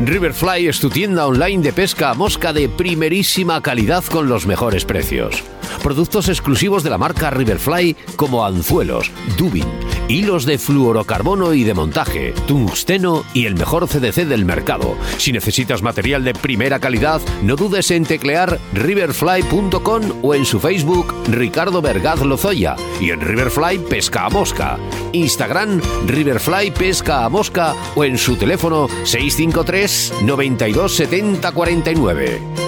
Riverfly es tu tienda online de pesca a mosca de primerísima calidad con los mejores precios. Productos exclusivos de la marca Riverfly como anzuelos, dubin, hilos de fluorocarbono y de montaje, tungsteno y el mejor CDC del mercado. Si necesitas material de primera calidad, no dudes en teclear riverfly.com o en su Facebook Ricardo Vergaz Lozoya y en Riverfly Pesca a Mosca. Instagram Riverfly Pesca a Mosca o en su teléfono 653 92 70 49.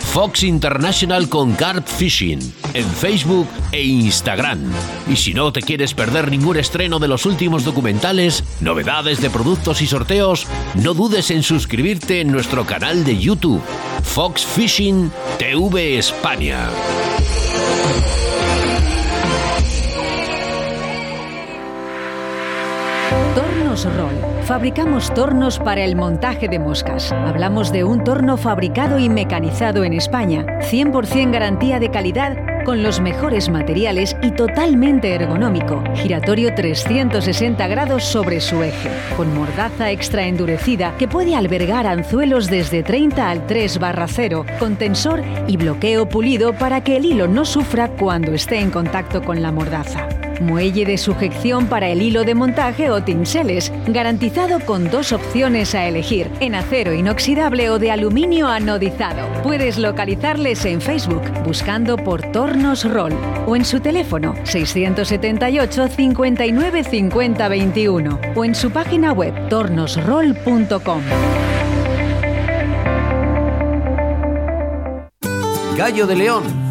Fox International con Carp Fishing en Facebook e Instagram. Y si no te quieres perder ningún estreno de los últimos documentales, novedades de productos y sorteos, no dudes en suscribirte en nuestro canal de YouTube, Fox Fishing TV España. Fabricamos tornos para el montaje de moscas. Hablamos de un torno fabricado y mecanizado en España, 100% garantía de calidad con los mejores materiales y totalmente ergonómico. Giratorio 360 grados sobre su eje, con mordaza extra endurecida que puede albergar anzuelos desde 30 al 3 barra 0, con tensor y bloqueo pulido para que el hilo no sufra cuando esté en contacto con la mordaza muelle de sujeción para el hilo de montaje o tinseles, garantizado con dos opciones a elegir, en acero inoxidable o de aluminio anodizado. Puedes localizarles en Facebook buscando por Tornos Roll o en su teléfono 678 59 50 21 o en su página web tornosroll.com. Gallo de León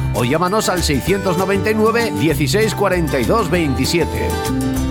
o llámanos al 699 1642 27.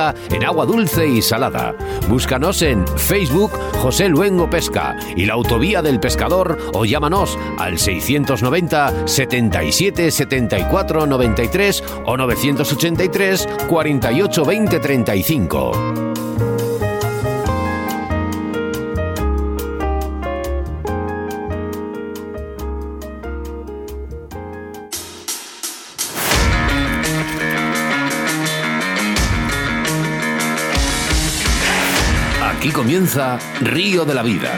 en agua dulce y salada. Búscanos en Facebook José Luengo Pesca y la Autovía del Pescador o llámanos al 690 77 74 93 o 983 48 20 35. Comienza Río de la Vida.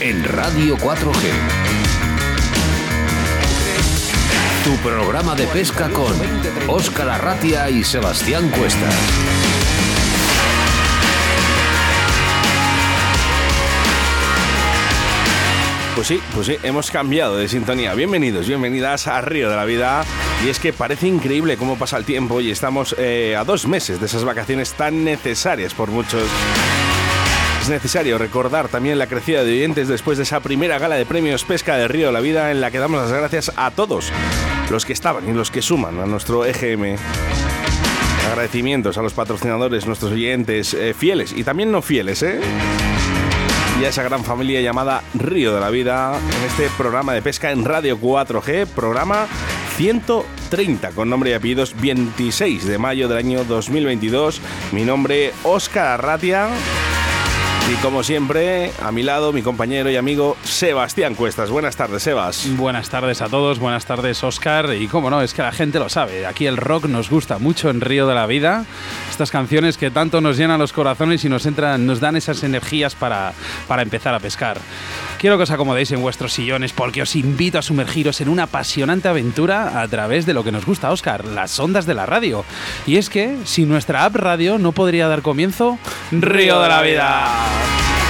En Radio 4G. Tu programa de pesca con Óscar Arratia y Sebastián Cuestas. Pues sí, pues sí, hemos cambiado de sintonía. Bienvenidos, bienvenidas a Río de la Vida. Y es que parece increíble cómo pasa el tiempo y estamos eh, a dos meses de esas vacaciones tan necesarias por muchos. Es necesario recordar también la crecida de oyentes después de esa primera gala de premios Pesca de Río de la Vida en la que damos las gracias a todos los que estaban y los que suman a nuestro EGM. Agradecimientos a los patrocinadores, nuestros oyentes eh, fieles y también no fieles, ¿eh? y a esa gran familia llamada Río de la Vida en este programa de pesca en Radio 4G, programa 130 con nombre y apellidos 26 de mayo del año 2022. Mi nombre Óscar Arratia. Y como siempre, a mi lado, mi compañero y amigo Sebastián Cuestas. Buenas tardes, Sebas. Buenas tardes a todos, buenas tardes, Oscar. Y como no, es que la gente lo sabe. Aquí el rock nos gusta mucho en Río de la Vida. Estas canciones que tanto nos llenan los corazones y nos, entran, nos dan esas energías para, para empezar a pescar. Quiero que os acomodéis en vuestros sillones porque os invito a sumergiros en una apasionante aventura a través de lo que nos gusta, Oscar, las ondas de la radio. Y es que sin nuestra app radio no podría dar comienzo Río de la Vida. Podcast.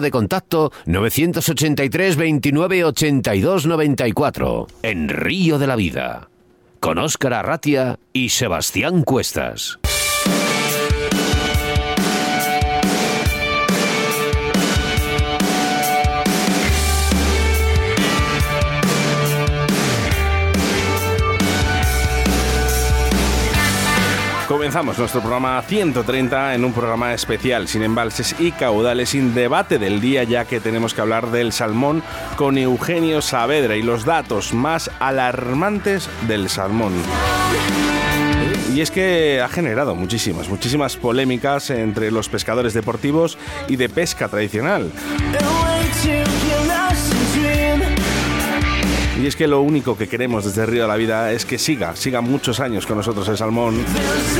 de contacto 983 29 82 94 en Río de la Vida con Óscar Arratia y Sebastián Cuestas. Comenzamos nuestro programa 130 en un programa especial, sin embalses y caudales, sin debate del día, ya que tenemos que hablar del salmón con Eugenio Saavedra y los datos más alarmantes del salmón. Y es que ha generado muchísimas, muchísimas polémicas entre los pescadores deportivos y de pesca tradicional. Y es que lo único que queremos desde Río de la Vida es que siga, siga muchos años con nosotros el salmón,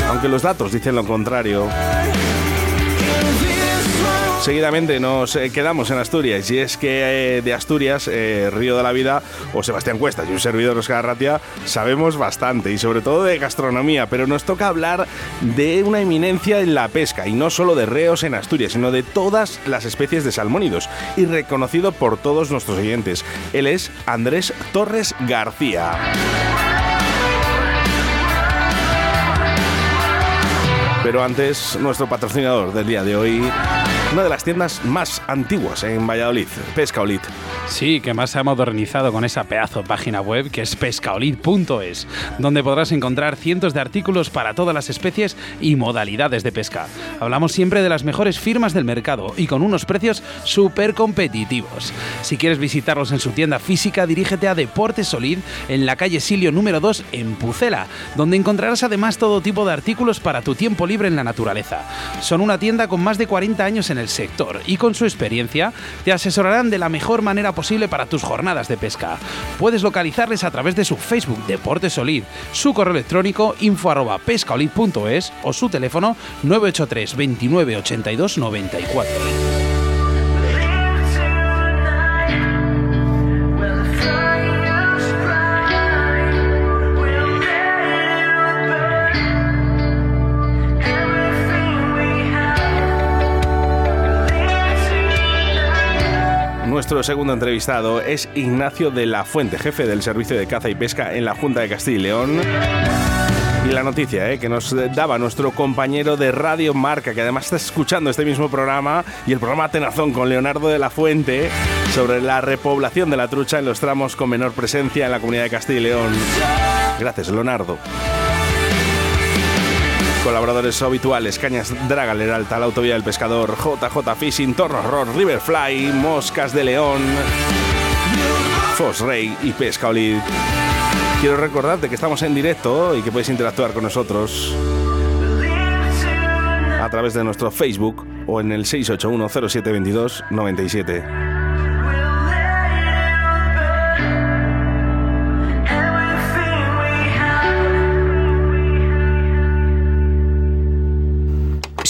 aunque los datos dicen lo contrario. Seguidamente nos eh, quedamos en Asturias y es que eh, de Asturias, eh, Río de la Vida o Sebastián Cuestas y un servidor Oscar Ratia sabemos bastante y sobre todo de gastronomía, pero nos toca hablar de una eminencia en la pesca y no solo de reos en Asturias, sino de todas las especies de salmónidos y reconocido por todos nuestros oyentes. Él es Andrés Torres García. Pero antes, nuestro patrocinador del día de hoy, una de las tiendas más antiguas en Valladolid, Pescaolid. Sí, que más se ha modernizado con esa pedazo página web que es pescaolid.es, donde podrás encontrar cientos de artículos para todas las especies y modalidades de pesca. Hablamos siempre de las mejores firmas del mercado y con unos precios súper competitivos. Si quieres visitarlos en su tienda física, dirígete a Deportes Solid en la calle Silio número 2 en Pucela, donde encontrarás además todo tipo de artículos para tu tiempo libre en la naturaleza. Son una tienda con más de 40 años en el sector y con su experiencia te asesorarán de la mejor manera posible para tus jornadas de pesca. Puedes localizarles a través de su Facebook Deportes Solid, su correo electrónico info arroba pescaolid.es o su teléfono 983 29 82 94. Nuestro segundo entrevistado es Ignacio de la Fuente, jefe del Servicio de Caza y Pesca en la Junta de Castilla y León. Y la noticia eh, que nos daba nuestro compañero de Radio Marca, que además está escuchando este mismo programa y el programa Tenazón con Leonardo de la Fuente sobre la repoblación de la trucha en los tramos con menor presencia en la comunidad de Castilla y León. Gracias, Leonardo. Colaboradores habituales, Cañas Draga, Leralta, La Autovía del Pescador, JJ Fishing, Torno Rock, Riverfly, Moscas de León, Fosrey y Pescaolid. Quiero recordarte que estamos en directo y que puedes interactuar con nosotros a través de nuestro Facebook o en el 681 0722 97.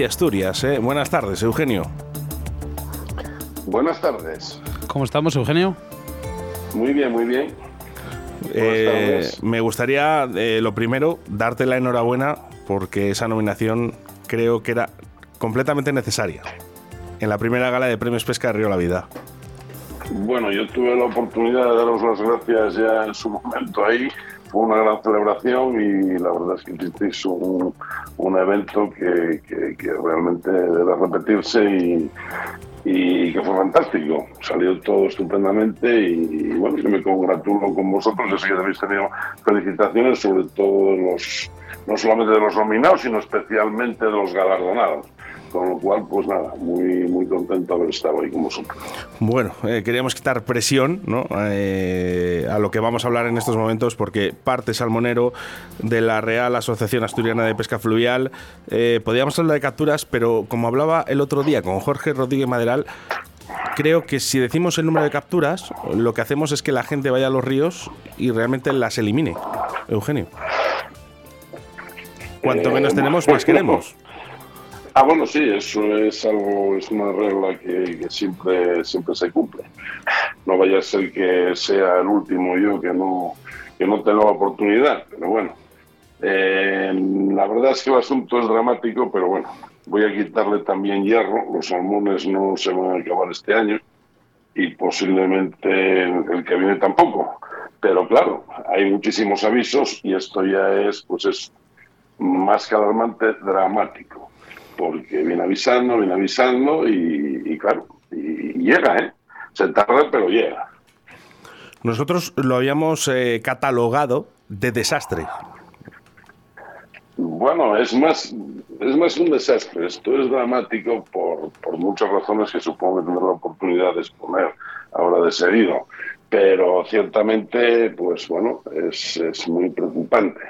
Hacia Asturias. ¿eh? Buenas tardes, Eugenio. Buenas tardes. ¿Cómo estamos, Eugenio? Muy bien, muy bien. Eh, me gustaría, eh, lo primero, darte la enhorabuena porque esa nominación creo que era completamente necesaria en la primera gala de Premios Pesca de Río La Vida. Bueno, yo tuve la oportunidad de daros las gracias ya en su momento ahí fue una gran celebración y la verdad es que hicisteis un, un evento que, que, realmente debe repetirse y, y, que fue fantástico. Salió todo estupendamente y, bueno, yo me congratulo con vosotros, es que habéis tenido felicitaciones sobre todo los, no solamente de los nominados, sino especialmente de los galardonados. Con lo cual, pues nada, muy, muy contento de haber estado ahí con vosotros. Bueno, eh, queríamos quitar presión ¿no? Eh, a lo que vamos a hablar en estos momentos, porque parte salmonero de la Real Asociación Asturiana de Pesca Fluvial. Eh, podíamos hablar de capturas, pero como hablaba el otro día con Jorge Rodríguez Maderal, creo que si decimos el número de capturas, lo que hacemos es que la gente vaya a los ríos y realmente las elimine. Eugenio. Cuanto menos tenemos, más queremos. Ah, bueno, sí, eso es algo, es una regla que, siempre, siempre se cumple. No vaya a ser que sea el último yo que no, que no tenga la oportunidad, pero bueno. Eh, la verdad es que el asunto es dramático, pero bueno, voy a quitarle también hierro. Los salmones no se van a acabar este año y posiblemente el que viene tampoco. Pero claro, hay muchísimos avisos y esto ya es, pues es más que alarmante, dramático porque viene avisando, viene avisando y, claro, y, llega, ¿eh? Se tarda, pero llega. Nosotros lo habíamos eh, catalogado de desastre. Bueno, es más, es más un desastre. Esto es dramático por, por muchas razones que supongo que tendré la oportunidad de exponer ahora de seguido. Pero ciertamente, pues bueno, es, es muy preocupante.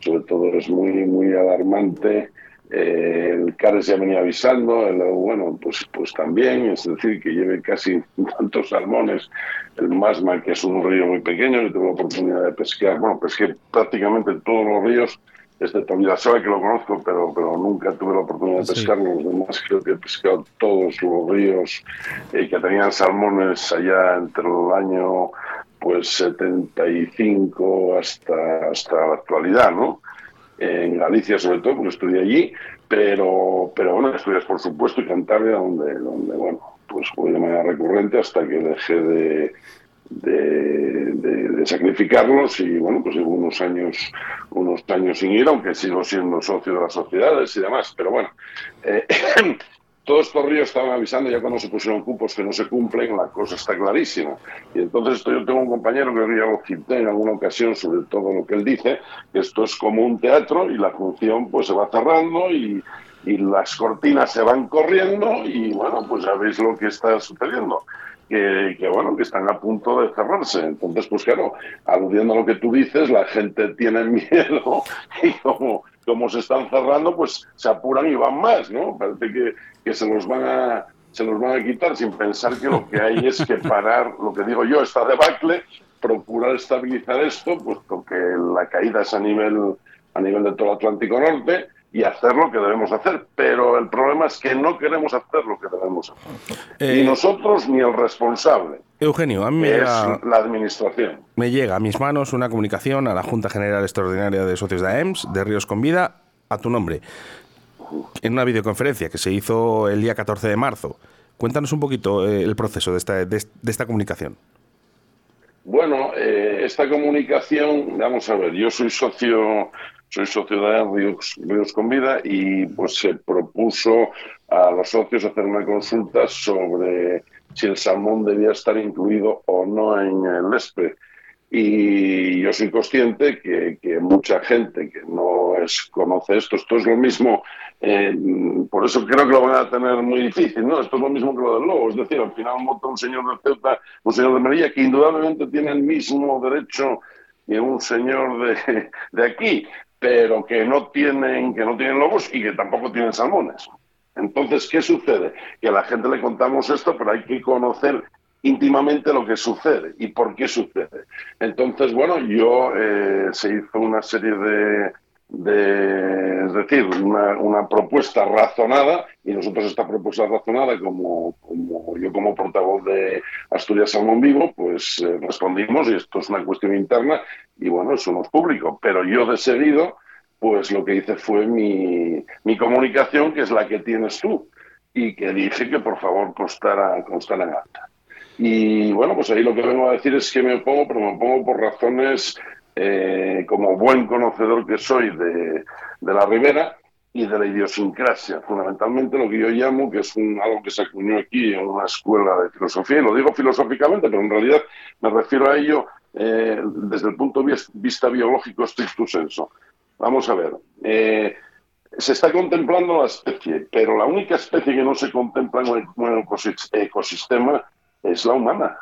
Sobre todo es muy, muy alarmante eh, el CARES ya venía avisando, el, bueno, pues, pues también, es decir, que lleve casi tantos salmones. El Masma, que es un río muy pequeño, que tuve la oportunidad de pescar, bueno, pesqué prácticamente todos los ríos, excepto sabe que lo conozco, pero, pero nunca tuve la oportunidad de pescar. Los demás creo que he pescado todos los ríos eh, que tenían salmones allá entre el año pues 75 hasta, hasta la actualidad, ¿no? En Galicia sobre todo, porque estudié allí, pero, pero bueno, estudias por supuesto y Cantabria, donde, donde bueno, pues fue de manera recurrente hasta que dejé de, de, sacrificarlos y bueno, pues llevo unos años, unos años sin ir, aunque sigo siendo socio de las sociedades y demás, pero bueno, eh, todos estos ríos estaban avisando ya cuando se pusieron cupos que no se cumplen, la cosa está clarísima. Y entonces yo tengo un compañero que lo cité en alguna ocasión sobre todo lo que él dice, que esto es como un teatro y la función pues se va cerrando y, y las cortinas se van corriendo y bueno, pues ya veis lo que está sucediendo. Que, que, bueno, que están a punto de cerrarse. Entonces, pues claro, aludiendo a lo que tú dices, la gente tiene miedo y como como se están cerrando, pues se apuran y van más, ¿no? Parece que, que se los van a se los van a quitar sin pensar que lo que hay es que parar, lo que digo yo, esta debacle, procurar estabilizar esto, puesto que la caída es a nivel, a nivel de todo el Atlántico Norte y hacer lo que debemos hacer. Pero el problema es que no queremos hacer lo que debemos hacer. ni eh, nosotros ni el responsable. Eugenio, a mí es la administración. Me llega a mis manos una comunicación a la Junta General Extraordinaria de Socios de AEMS de Ríos con Vida a tu nombre en una videoconferencia que se hizo el día 14 de marzo. Cuéntanos un poquito eh, el proceso de esta, de, esta comunicación. Bueno, eh, esta comunicación, vamos a ver, yo soy socio, soy socio de Ríos, Ríos con Vida y pues se propuso a los socios hacer una consulta sobre si el salmón debía estar incluido o no en el ESPE. Y yo soy consciente que, que mucha gente que no es, conoce esto, esto es lo mismo eh, por eso creo que lo van a tener muy difícil, ¿no? Esto es lo mismo que lo del lobo, es decir, al final vota un señor de Ceuta, un señor de María, que indudablemente tiene el mismo derecho que un señor de, de aquí, pero que no tienen, que no tienen lobos y que tampoco tienen salmones. Entonces, ¿qué sucede? Que a la gente le contamos esto, pero hay que conocer íntimamente lo que sucede y por qué sucede. Entonces, bueno, yo eh, se hizo una serie de, es decir, una, propuesta razonada y nosotros esta propuesta razonada, como, yo como portavoz de Asturias Salmón Vivo, pues eh, respondimos y esto es una cuestión interna y bueno, eso no público, pero yo de seguido, pues lo que hice fue mi, comunicación, que es la que tienes tú, y que dije que por favor constara, constara en alta. Y bueno, pues ahí lo que vengo a decir es que me opongo, pero me opongo por razones eh, como buen conocedor que soy de, la ribera y de la idiosincrasia, fundamentalmente lo que yo llamo, que es algo que se acuñó aquí en una escuela de filosofía, y lo digo filosóficamente, pero en realidad me refiero a ello eh, desde el punto de vista biológico stricto senso. Vamos a ver, eh, se está contemplando la especie, pero la única especie que no se contempla en el ecosistema es la humana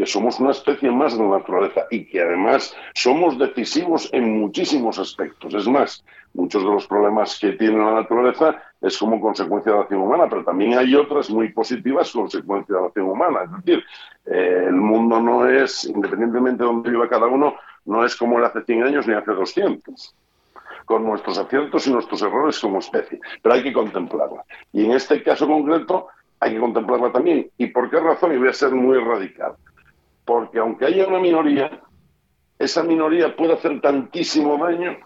que somos una especie más de la naturaleza y que además somos decisivos en muchísimos aspectos. Es más, muchos de los problemas que tiene la naturaleza es como consecuencia de la acción humana, pero también hay otras muy positivas consecuencias de la acción humana. Es decir, eh, el mundo no es, independientemente de donde viva cada uno, no es como era hace 100 años ni hace 200 con nuestros aciertos y nuestros errores como especie, pero hay que contemplarla. Y en este caso concreto hay que contemplarla también. ¿Y por qué razón? Y voy a ser muy radical porque aunque haya una minoría, esa minoría puede hacer tantísimo daño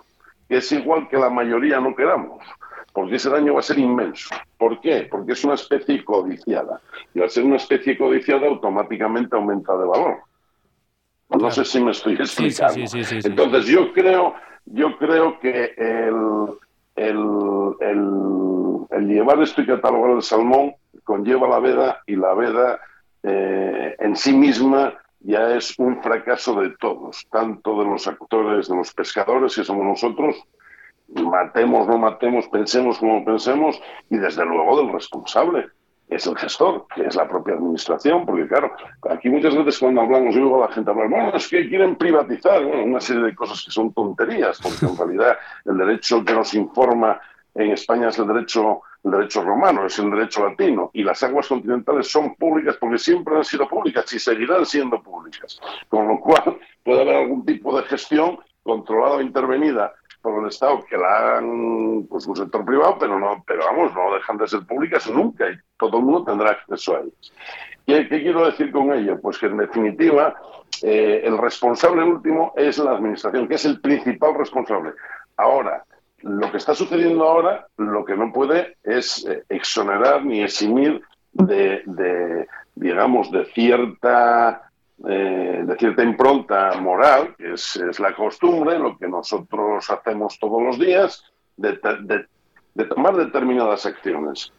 que es igual que la mayoría no queramos, porque ese daño va a ser inmenso. ¿Por qué? Porque es una especie codiciada. Y al ser una especie codiciada, automáticamente aumenta de valor. No sé si me estoy explicando. Entonces, yo creo, yo creo que el, llevar esto y catalogar el salmón conlleva la veda y la veda eh, en sí misma ya es un fracaso de todos, tanto de los actores, de los pescadores, que somos nosotros, matemos, no matemos, pensemos como pensemos, y desde luego del responsable, es el gestor, que es la propia administración, porque claro, aquí muchas veces cuando hablamos, yo digo a la gente hablar, bueno, es que quieren privatizar, una serie de cosas que son tonterías, porque en realidad el derecho que nos informa en España es el derecho, el derecho romano, es el derecho latino, y las aguas continentales son públicas porque siempre han sido públicas y seguirán siendo públicas. Con lo cual puede haber algún tipo de gestión controlada o intervenida por el Estado que la hagan pues, un sector privado, pero no, pero vamos, no dejan de ser públicas nunca y todo el mundo tendrá acceso a ellas. ¿Qué, qué quiero decir con ello? Pues que en definitiva eh, el responsable último es la administración, que es el principal responsable. Ahora, lo que está sucediendo ahora, lo que no puede es eh, exonerar ni eximir de, digamos, de cierta, eh, de cierta impronta moral, que es, la costumbre, lo que nosotros hacemos todos los días, de, tomar determinadas acciones.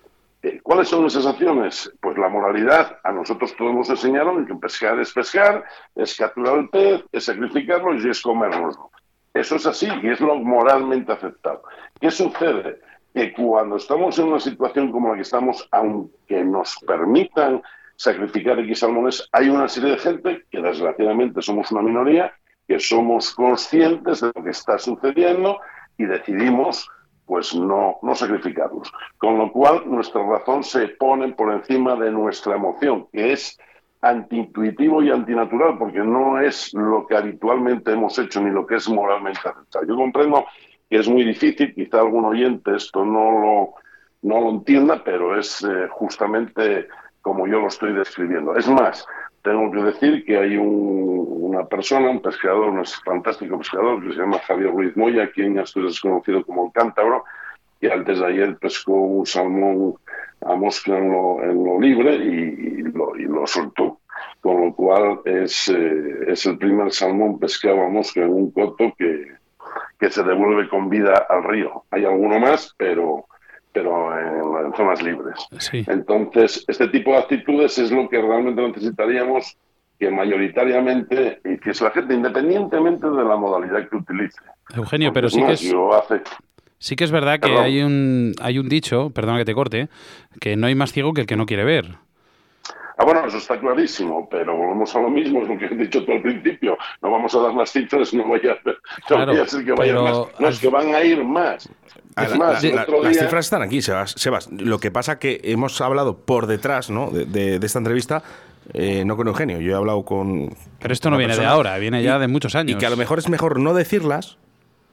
Eh, ¿Cuáles son esas acciones? Pues la moralidad, a nosotros todos nos enseñaron que pescar es pescar, es capturar el pez, es sacrificarlo y es comérnoslo. Eso es así y es lo moralmente aceptado. ¿Qué sucede? Que cuando estamos en una situación como la que estamos, aunque nos permitan sacrificar X salmones, hay una serie de gente que desgraciadamente somos una minoría, que somos conscientes de lo que está sucediendo y decidimos pues no, no sacrificarlos. Con lo cual nuestra razón se pone por encima de nuestra emoción, que es antiintuitivo y antinatural, porque no es lo que habitualmente hemos hecho ni lo que es moralmente aceptado. Yo comprendo que es muy difícil, quizá algún oyente esto no lo, no lo entienda, pero es eh, justamente como yo lo estoy describiendo. Es más, tengo que decir que hay una persona, un pescador, un fantástico pescador que se llama Javier Ruiz Moya, quien Asturias es conocido como el cántabro, que antes de ayer pescó un salmón a mosca en lo, libre y, lo, soltó. Con lo cual es, eh, es el primer salmón pescado a mosca en un coto que, que se devuelve con vida al río. Hay alguno más, pero pero en, zonas libres. Entonces, este tipo de actitudes es lo que realmente necesitaríamos que mayoritariamente, y que es la gente, independientemente de la modalidad que utilice. Eugenio, pero sí que es... Sí que es verdad que hay un, hay un dicho, perdona que te corte, que no hay más ciego que el que no quiere ver. Ah, bueno, eso está clarísimo, pero volvemos a lo mismo, es lo que he dicho todo al principio. No vamos a dar las cifras, no vaya, a ser que vayan más. No, es que van a ir más. Las cifras están aquí, Sebas. Lo que pasa que hemos hablado por detrás ¿no? de, esta entrevista, eh, no con Eugenio, yo he hablado con... Pero esto no viene de ahora, viene ya de muchos años. Y que a lo mejor es mejor no decirlas,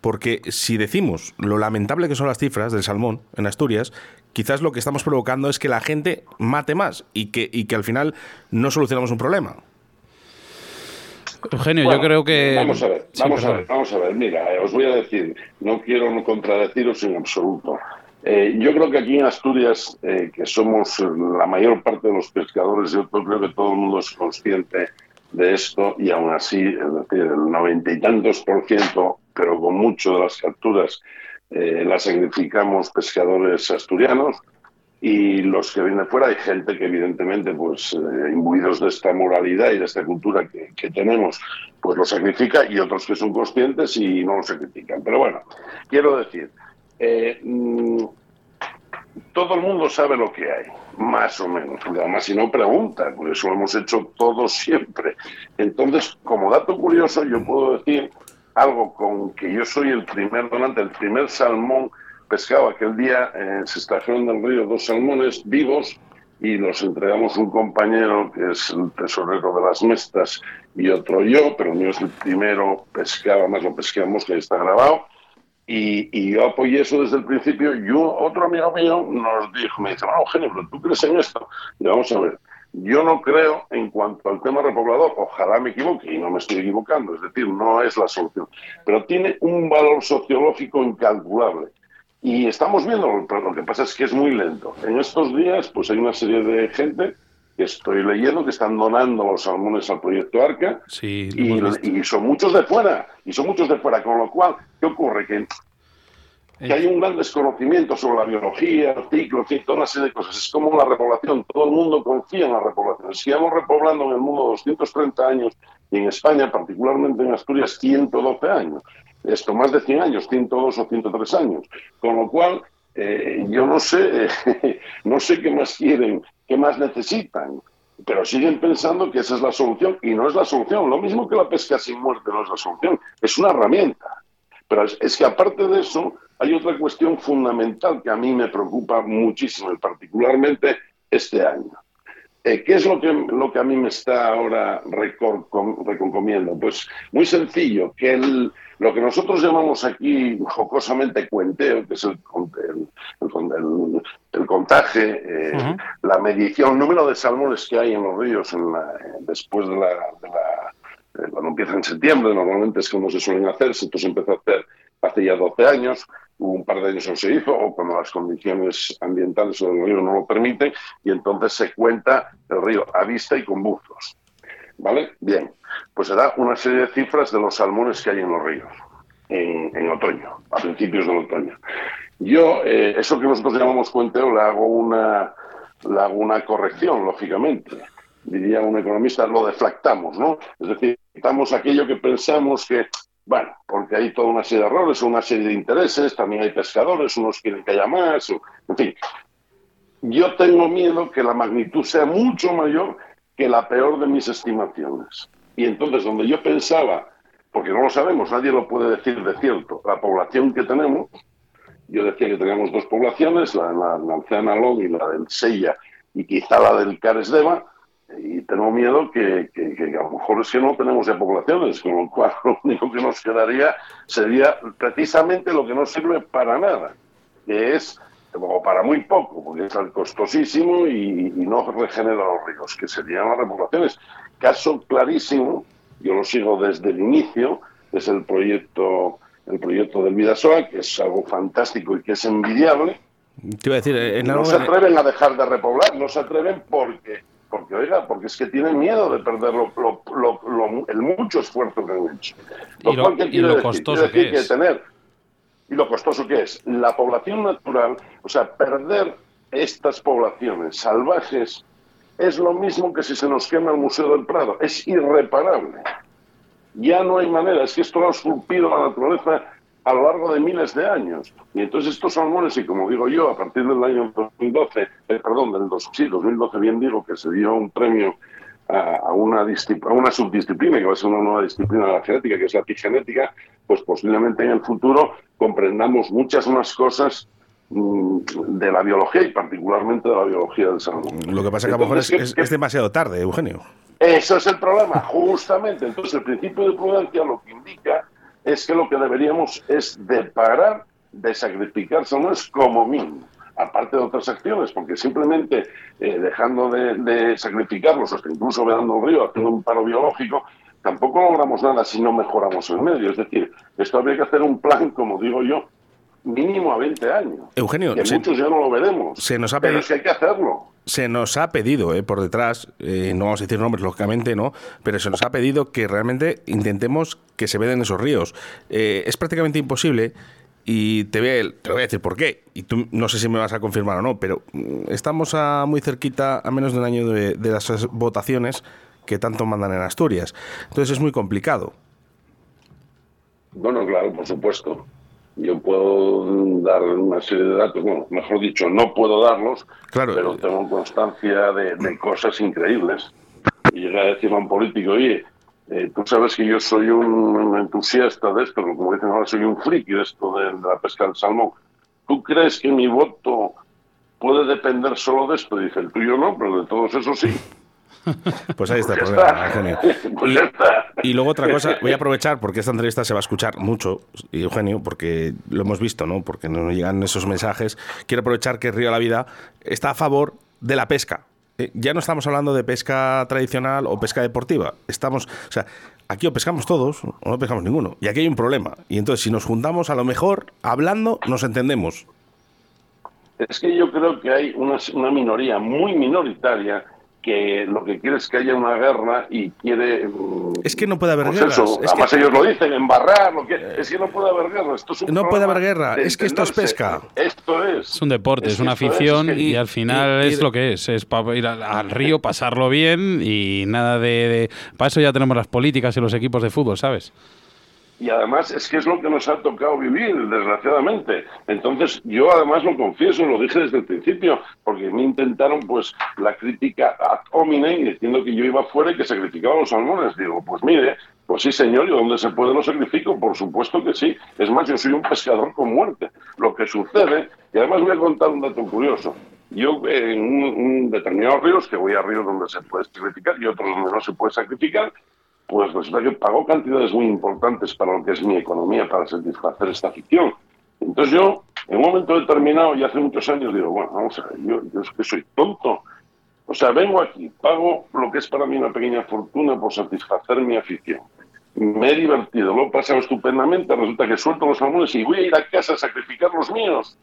porque si decimos lo lamentable que son las cifras del salmón en Asturias, quizás lo que estamos provocando es que la gente mate más y que, y que al final no solucionamos un problema. Eugenio, yo creo que... Vamos a ver, vamos a ver, vamos a ver. Mira, eh, os voy a decir, no quiero contradeciros en absoluto. Eh, yo creo que aquí en Asturias, eh, que somos la mayor parte de los pescadores, yo creo que todo el mundo es consciente de esto y aún así, es decir, el noventa y tantos por ciento, pero con mucho de las capturas, las sacrificamos pescadores asturianos y los que vienen fuera hay gente que evidentemente pues eh, imbuidos de esta moralidad y de esta cultura que, tenemos pues lo sacrifica y otros que son conscientes y no lo sacrifican. Pero bueno quiero decir eh, mm, todo el mundo sabe lo que hay más o menos además si no pregunta por eso lo hemos hecho todos siempre. Entonces como dato curioso yo puedo decir algo con que yo soy el primer donante el primer salmón pescado. Aquel día eh, se extrajeron del río dos salmones vivos y los entregamos un compañero que es el tesorero de las mestas y otro yo, pero mío es el primero pescado, más lo pescamos, que está grabado. Y, yo apoyé eso desde el principio y otro amigo mío nos dijo, me dice, bueno, Eugenio, tú crees en esto. Y vamos a ver, yo no creo en cuanto al tema repoblador, ojalá me equivoque y no me estoy equivocando, es decir, no es la solución, pero tiene un valor sociológico incalculable. Y estamos viendo, pero lo que pasa es que es muy lento. En estos días, pues hay una serie de gente que estoy leyendo que están donando los salmones al proyecto Arca sí, y, son muchos de fuera, y son muchos de fuera, con lo cual, ¿qué ocurre? Que, que hay un gran desconocimiento sobre la biología, el ciclo, toda una serie de cosas. Es como la repoblación, todo el mundo confía en la repoblación. Sigamos repoblando en el mundo 230 años y en España, particularmente en Asturias, 112 años esto más de 100 años, 102 o 103 años. Con lo cual, eh, yo no sé, no sé qué más quieren, qué más necesitan, pero siguen pensando que esa es la solución y no es la solución. Lo mismo que la pesca sin muerte no es la solución, es una herramienta. Pero es, que aparte de eso, hay otra cuestión fundamental que a mí me preocupa muchísimo, y particularmente este año. Eh, ¿Qué es lo que, lo que a mí me está ahora reconcomiendo? Pues muy sencillo, que el, lo que nosotros llamamos aquí jocosamente cuenteo, que es el, el, el, contaje, eh, la medición, el número de salmones que hay en los ríos en después de la, de la cuando empieza en septiembre, normalmente es como se suelen hacer, esto se empezó a hacer hace ya 12 años, un par de años no se hizo, o cuando las condiciones ambientales del río no lo permiten, y entonces se cuenta el río a vista y con buzos. ¿Vale? Bien, pues se da una serie de cifras de los salmones que hay en los ríos en, otoño, a principios del otoño. Yo, eh, eso que nosotros llamamos cuenteo, le hago una, hago una corrección, lógicamente. Diría un economista, lo deflactamos, ¿no? Es decir, quitamos aquello que pensamos que, bueno, porque hay toda una serie de errores, una serie de intereses, también hay pescadores, unos quieren que haya más, en fin. Yo tengo miedo que la magnitud sea mucho mayor que la peor de mis estimaciones. Y entonces, donde yo pensaba, porque no lo sabemos, nadie lo puede decir de cierto, la población que tenemos, yo decía que teníamos dos poblaciones, la, la, la Long y la del Sella, y quizá la del Cares Deva, y tengo miedo que, a lo mejor es que no tenemos ya poblaciones, con lo cual lo único que nos quedaría sería precisamente lo que no sirve para nada, que es, o para muy poco, porque es costosísimo y, no regenera los ríos, que serían las repoblaciones. Caso clarísimo, yo lo sigo desde el inicio, es el proyecto, el proyecto del Vidasoa, que es algo fantástico y que es envidiable. Te iba a decir, en no se atreven a dejar de repoblar, no se atreven porque porque oiga, porque es que tienen miedo de perder el mucho esfuerzo que han hecho. Lo y lo, costoso que es. tener, y lo costoso que es. La población natural, o sea, perder estas poblaciones salvajes es lo mismo que si se nos quema el Museo del Prado, es irreparable. Ya no hay manera, es que esto lo ha esculpido la naturaleza a lo largo de miles de años. Y entonces estos salmones, y como digo yo, a partir del año 2012, eh, perdón, del dos, sí, 2012 bien digo, que se dio un premio a, una, a una subdisciplina, que va a ser una nueva disciplina de la genética, que es la epigenética, pues posiblemente en el futuro comprendamos muchas más cosas mm, de la biología y particularmente de la biología del salmón. Lo que pasa que a lo mejor es, es demasiado tarde, Eugenio. Eso es el problema, justamente. Entonces el principio de prudencia lo que indica es que lo que deberíamos es de parar de sacrificar es como mínimo, aparte de otras acciones, porque simplemente eh, dejando de, sacrificarlos, hasta incluso vedando el río, haciendo un paro biológico, tampoco logramos nada si no mejoramos el medio. Es decir, esto habría que hacer un plan, como digo yo, mínimo a 20 años. Eugenio, que muchos ya no lo veremos. Se nos ha pero es que hay que hacerlo se nos ha pedido eh, por detrás, eh, no vamos a decir nombres lógicamente, ¿no? Pero se nos ha pedido que realmente intentemos que se veden esos ríos. Eh, es prácticamente imposible y te voy, a, te voy, a, decir por qué. Y tú no sé si me vas a confirmar o no, pero mm, estamos a muy cerquita, a menos de un año de, de las votaciones que tanto mandan en Asturias. Entonces es muy complicado. Bueno, claro, por supuesto yo puedo dar una serie de datos, bueno, mejor dicho, no puedo darlos, pero tengo constancia de, cosas increíbles. Y llegué a decirle a un político, oye, eh, tú sabes que yo soy un entusiasta de esto, como dicen ahora, soy un friki de esto de, la pesca del salmón. ¿Tú crees que mi voto puede depender solo de esto? dice, el tuyo no, pero de todos eso sí. Pues ahí está el problema, Eugenio. Pues y, luego otra cosa, voy a aprovechar porque esta entrevista se va a escuchar mucho, Eugenio, porque lo hemos visto, ¿no? Porque nos llegan esos mensajes. Quiero aprovechar que Río de la Vida está a favor de la pesca. Eh, ya no estamos hablando de pesca tradicional o pesca deportiva. Estamos, o sea, aquí o pescamos todos o no pescamos ninguno. Y aquí hay un problema. Y entonces, si nos juntamos, a lo mejor, hablando, nos entendemos. Es que yo creo que hay una, una minoría muy minoritaria que lo que quiere es que haya una guerra y quiere... Mm, es que no puede haber guerra. Además ellos lo dicen, embarrar, lo que... es que no puede haber guerra. Esto es no puede haber guerra, es que esto es pesca. Esto es. Es un deporte, es, una afición y al final es lo que es. Es para ir al, río, pasarlo bien y nada de, de... Para eso ya tenemos las políticas y los equipos de fútbol, ¿sabes? Y además es que es lo que nos ha tocado vivir, desgraciadamente. Entonces, yo además lo confieso, lo dije desde el principio, porque me intentaron pues la crítica ad hominem diciendo que yo iba fuera y que sacrificaba los salmones. Digo, pues mire, pues sí señor, y donde se puede lo sacrifico, por supuesto que sí. Es más, yo soy un pescador con muerte. Lo que sucede, y además voy a contar un dato curioso. Yo en un, un determinados ríos, que voy a ríos donde se puede sacrificar y otros donde no se puede sacrificar, pues resulta que pagó cantidades muy importantes para lo que es mi economía, para satisfacer esta afición. Entonces yo, en un momento determinado, y hace muchos años, digo, bueno, vamos a ver, yo, yo es que soy tonto. O sea, vengo aquí, pago lo que es para mí una pequeña fortuna por satisfacer mi afición. Me he divertido, lo he pasado estupendamente, resulta que suelto los salmones y voy a ir a casa a sacrificar los míos.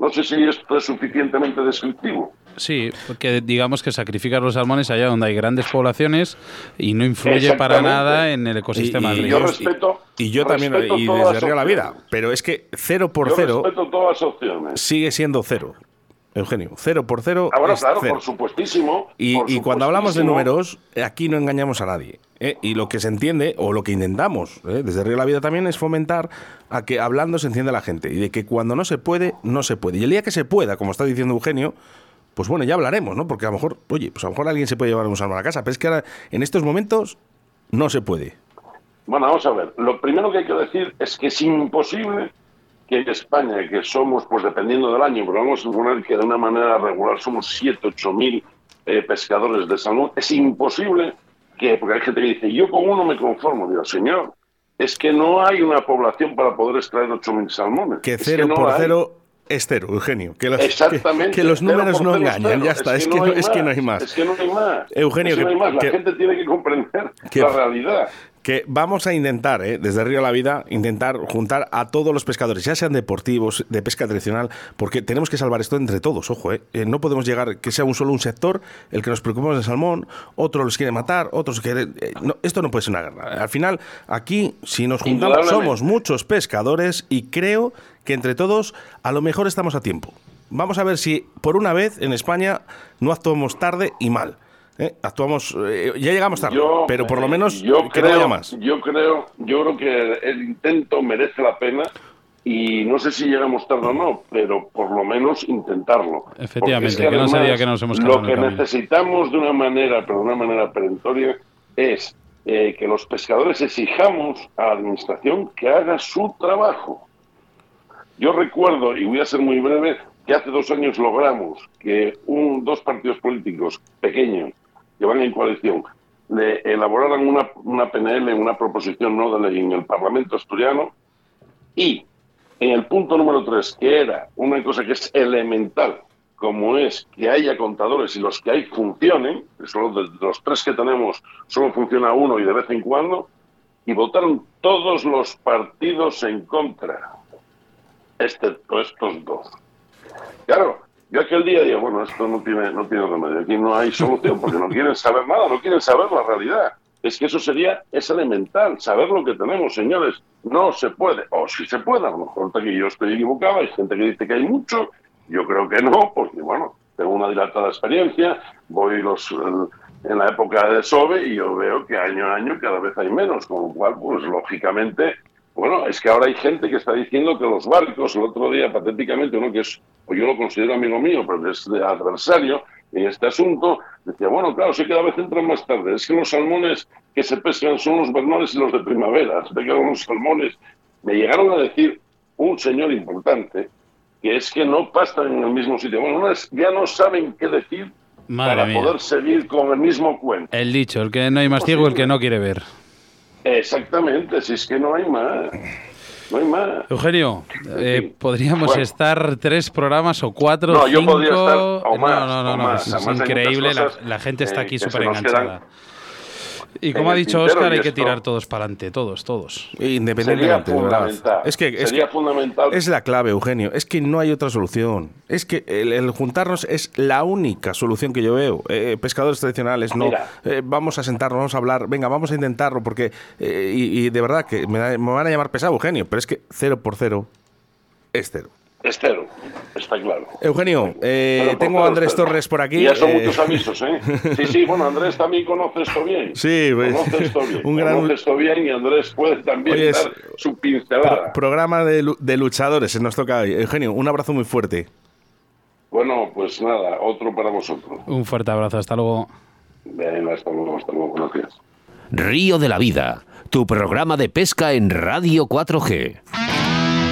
No sé si esto es suficientemente descriptivo. Sí, porque digamos que sacrificar los salmones allá donde hay grandes poblaciones y no influye para nada en el ecosistema. Y, y, yo respeto, y yo también, y desde la vida, pero es que cero por cero todas las opciones. sigue siendo cero. Eugenio, cero por cero. Ahora, claro, por supuestísimo. Y, cuando hablamos de números, aquí no engañamos a nadie. ¿eh? Y lo que se entiende, o lo que intentamos ¿eh? desde Río de la Vida también, es fomentar a que hablando se entienda la gente. Y de que cuando no se puede, no se puede. Y el día que se pueda, como está diciendo Eugenio, pues bueno, ya hablaremos, ¿no? Porque a lo mejor, oye, pues a lo mejor alguien se puede llevar un salmón a la casa, pero es que ahora, en estos momentos, no se puede. Bueno, vamos a ver. Lo primero que hay que decir es que es imposible que España, que somos, pues dependiendo del año, pero vamos a suponer que de una manera regular somos 7, 8 mil eh, pescadores de salmón, es imposible que, porque hay gente que dice, yo con uno me conformo. Digo, señor, es que no hay una población para poder extraer 8.000 salmones. Que cero por cero es cero, Eugenio. Que los, Exactamente. Que, los números no engañan, ya está. Es que, no, hay más. Es que no hay más. Eugenio, que, La gente tiene que comprender la realidad que vamos a intentar, ¿eh? desde Río a la Vida, intentar juntar a todos los pescadores, ya sean deportivos, de pesca tradicional, porque tenemos que salvar esto entre todos, ojo, ¿eh? eh no podemos llegar que sea un solo un sector el que nos preocupemos del salmón, otro los quiere matar, otros quiere... Eh, esto no puede ser una guerra. Al final, aquí, si nos juntamos, somos muchos pescadores y creo que entre todos a lo mejor estamos a tiempo. Vamos a ver si por una vez en España no actuamos tarde y mal. ¿Eh? actuamos, eh, ya llegamos tarde, pero por lo menos yo creo, más. Yo creo, yo creo que el intento merece la pena y no sé si llegamos tarde o no, pero por lo menos intentarlo. Efectivamente, que, no se diga que nos hemos Lo que necesitamos de una manera, pero de una manera perentoria, es eh, que los pescadores exijamos a la administración que haga su trabajo. Yo recuerdo, y voy a ser muy breve, que hace dos años logramos que un, dos partidos políticos pequeños que van en coalición le elaboraran una, PNL, una proposición no de ley en el Parlamento asturiano y en el punto número tres, que era una cosa que es elemental, como es que haya contadores y los que hay funcionen, solo de los tres que tenemos solo funciona uno y de vez en cuando, y votaron todos los partidos en contra, excepto estos dos. Claro, yo aquel día digo, bueno, esto no tiene, no tiene remedio, aquí no hay solución porque no quieren saber nada, no quieren saber la realidad. Es que eso sería, es elemental, saber lo que tenemos, señores. No se puede, o si se puede, a lo mejor que yo estoy equivocado, hay gente que dice que hay mucho, yo creo que no, porque bueno, tengo una dilatada experiencia, voy los en la época de SOBE y yo veo que año a año cada vez hay menos, con lo cual, pues lógicamente bueno, es que ahora hay gente que está diciendo que los barcos, el otro día patéticamente, uno que es, o yo lo considero amigo mío, pero es de adversario en este asunto, decía, bueno, claro, si cada vez entran más tarde, es que los salmones que se pescan son los bernales y los de primavera, se quedan los salmones. Me llegaron a decir un señor importante que es que no pasan en el mismo sitio. Bueno, ya no saben qué decir para poder seguir con el mismo cuento. El dicho, el que no hay más ciego, el que no quiere ver. Exactamente, si es que no hay más. No hay más. Eugenio, eh, podríamos estar tres programas o cuatro, no, cinco... Yo podría estar o más, no, no, no, es, increíble. la, gente está aquí súper enganchada. Y como ha dicho Oscar, hay que tirar todos para adelante, todos, todos. Independientemente, Es que, es Sería fundamental. Es la clave, Eugenio. Es que no hay otra solución. Es que el, juntarnos es la única solución que yo veo. Eh, pescadores tradicionales, no. Eh, vamos a sentarnos, vamos a hablar. Venga, vamos a intentarlo, porque. Eh, y, de verdad que me, me van a llamar pesado, Eugenio, pero es que cero por cero es cero. Estero, está claro. Eugenio, eh, tengo a Andrés Torres por aquí. Ya son eh, muchos avisos, ¿eh? Sí, sí, bueno, Andrés también conoce esto bien. Sí, pues, conoce esto bien. Un gran... Conoce esto bien y Andrés puede también dar su pincelada. programa de, de, luchadores, nos toca hoy. Eugenio, un abrazo muy fuerte. Bueno, pues nada, otro para vosotros. Un fuerte abrazo, hasta luego. Venga, hasta luego, hasta luego, gracias. Río de la Vida, tu programa de pesca en Radio 4G.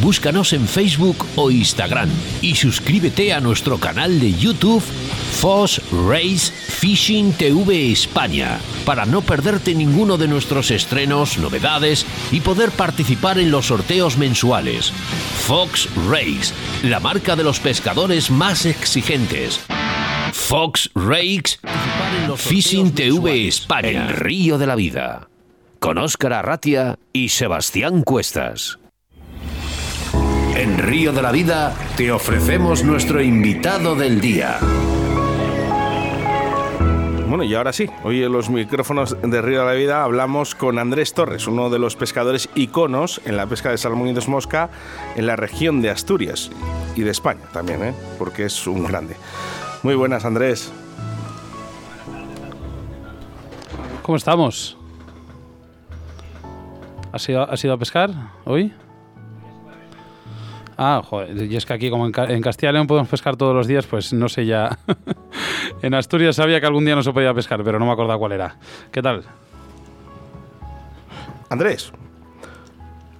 Búscanos en Facebook o Instagram y suscríbete a nuestro canal de YouTube Foss Race Fishing TV España para no perderte ninguno de nuestros estrenos, novedades y poder participar en los sorteos mensuales. Fox Race, la marca de los pescadores más exigentes. Fox Rakes Fishing TV España, el río de la vida. Con Óscar Arratia y Sebastián Cuestas. En Río de la Vida te ofrecemos nuestro invitado del día. Bueno, y ahora sí, hoy en los micrófonos de Río de la Vida hablamos con Andrés Torres, uno de los pescadores iconos en la pesca de salmón y de mosca en la región de Asturias y de España también, ¿eh? porque es un grande. Muy buenas, Andrés. ¿Cómo estamos? ¿Has ido, ¿Has ido a pescar hoy? Ah, joder, y es que aquí como en, Castilla y León podemos pescar todos los días, pues no sé ya. en Asturias sabía que algún día no se podía pescar, pero no me acordaba cuál era. ¿Qué tal? Andrés,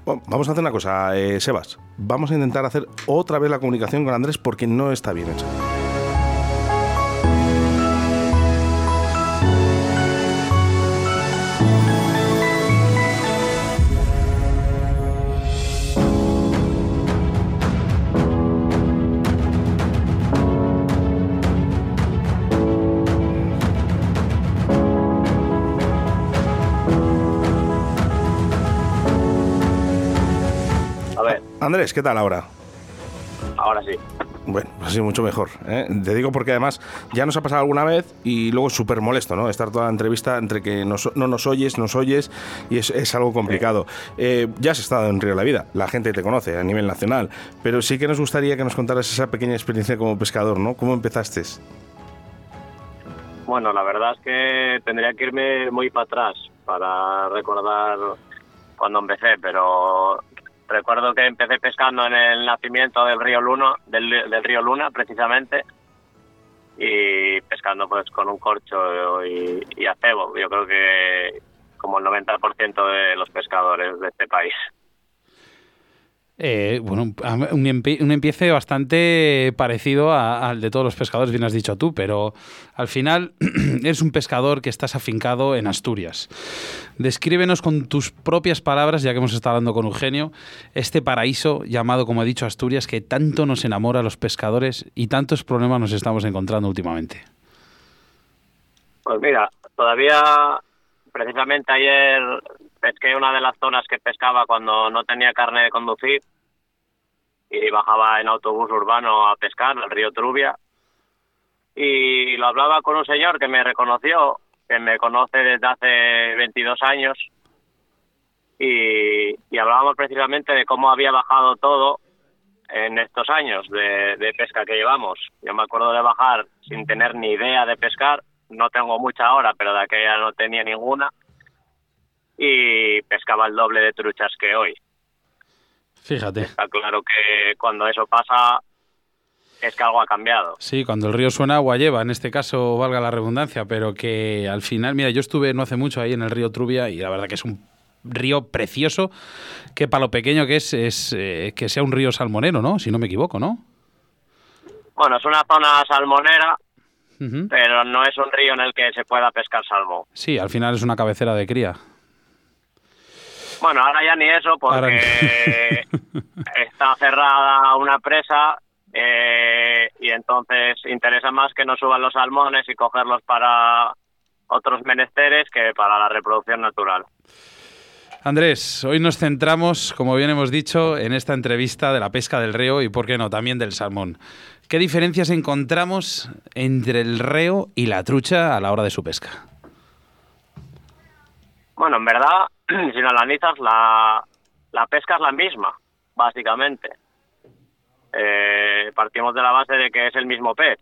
vamos a hacer una cosa, eh, Sebas. Vamos a intentar hacer otra vez la comunicación con Andrés porque no está bien hecha. ¿Qué tal ahora? Ahora sí. Bueno, ha sido mucho mejor. ¿eh? Te digo porque además ya nos ha pasado alguna vez y luego es súper molesto, ¿no? Estar toda la entrevista entre que no nos oyes, nos oyes y es, algo complicado. Eh, ya has estado en Río de la Vida, la gente te conoce a nivel nacional, pero sí que nos gustaría que nos contaras esa pequeña experiencia como pescador, ¿no? ¿Cómo empezaste? Bueno, la verdad es que tendría que irme muy para atrás para recordar cuando empecé, pero recuerdo que empecé pescando en el nacimiento del río Luna, del, río Luna precisamente, y pescando pues con un corcho y, y acebo. Yo creo que como el 90% de los pescadores de este país. Eh, bueno, un, empiece bastante parecido al de todos los pescadores, bien has dicho tú, pero al final eres un pescador que estás afincado en Asturias. Descríbenos con tus propias palabras, ya que hemos estado hablando con Eugenio, este paraíso llamado, como he dicho, Asturias, que tanto nos enamora a los pescadores y tantos problemas nos estamos encontrando últimamente. Pues mira, todavía, precisamente ayer pesqué una de las zonas que pescaba cuando no tenía carne de conducir y bajaba en autobús urbano a pescar al río Trubia y lo hablaba con un señor que me reconoció, que me conoce desde hace 22 años y, hablábamos precisamente de cómo había bajado todo en estos años de, de pesca que llevamos. Yo me acuerdo de bajar sin tener ni idea de pescar, no tengo mucha hora, pero de aquella no tenía ninguna y pescaba el doble de truchas que hoy. Fíjate. Está claro que cuando eso pasa es que algo ha cambiado. Sí, cuando el río suena agua lleva, en este caso valga la redundancia, pero que al final, mira, yo estuve no hace mucho ahí en el río Trubia y la verdad que es un río precioso que para lo pequeño que es, es eh, que sea un río salmonero, ¿no? Si no me equivoco, ¿no? Bueno, es una zona salmonera, pero no es un río en el que se pueda pescar salmo. Sí, al final es una cabecera de cría. Bueno, ahora ya ni eso porque está cerrada una presa eh, y entonces interesa más que no suban los salmones y cogerlos para otros menesteres que para la reproducción natural. Andrés, hoy nos centramos, como bien hemos dicho, en esta entrevista de la pesca del reo y, por qué no, también del salmón. ¿Qué diferencias encontramos entre el reo y la trucha a la hora de su pesca? Bueno, en verdad, si no analizas, la, la pesca es la misma, básicamente. Eh, partimos de la base de que es el mismo pez.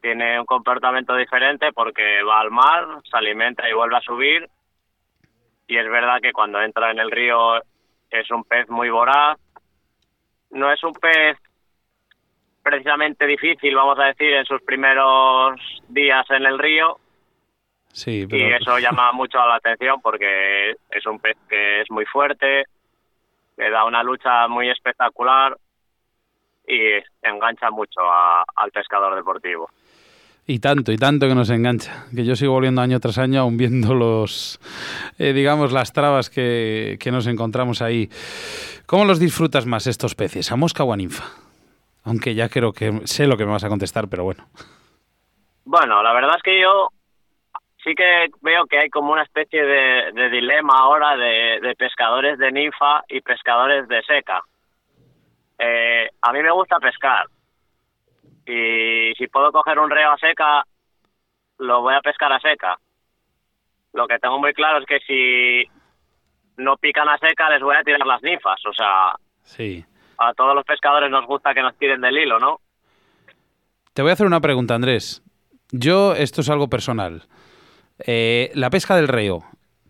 Tiene un comportamiento diferente porque va al mar, se alimenta y vuelve a subir. Y es verdad que cuando entra en el río es un pez muy voraz. No es un pez precisamente difícil, vamos a decir, en sus primeros días en el río, Sí, Y eso llama mucho la atención porque es un pez que es muy fuerte, le da una lucha muy espectacular y engancha mucho al pescador deportivo. Y tanto, y tanto que nos engancha. Que yo sigo volviendo año tras año aún viendo los, eh, digamos, las trabas que, que, nos encontramos ahí. ¿Cómo los disfrutas más estos peces? ¿A mosca o a ninfa? Aunque ya creo que sé lo que me vas a contestar, pero bueno. Bueno, la verdad es que yo sí que veo que hay como una especie de, dilema ahora de, pescadores de ninfa y pescadores de seca. Eh, a mí me gusta pescar y si puedo coger un reo a seca, lo voy a pescar a seca. Lo que tengo muy claro es que si no pican a seca, les voy a tirar las ninfas. O sea, sí. a todos los pescadores nos gusta que nos tiren del hilo, ¿no? Te voy a hacer una pregunta, Andrés. Yo, esto es algo personal. Eh, la pesca del reo.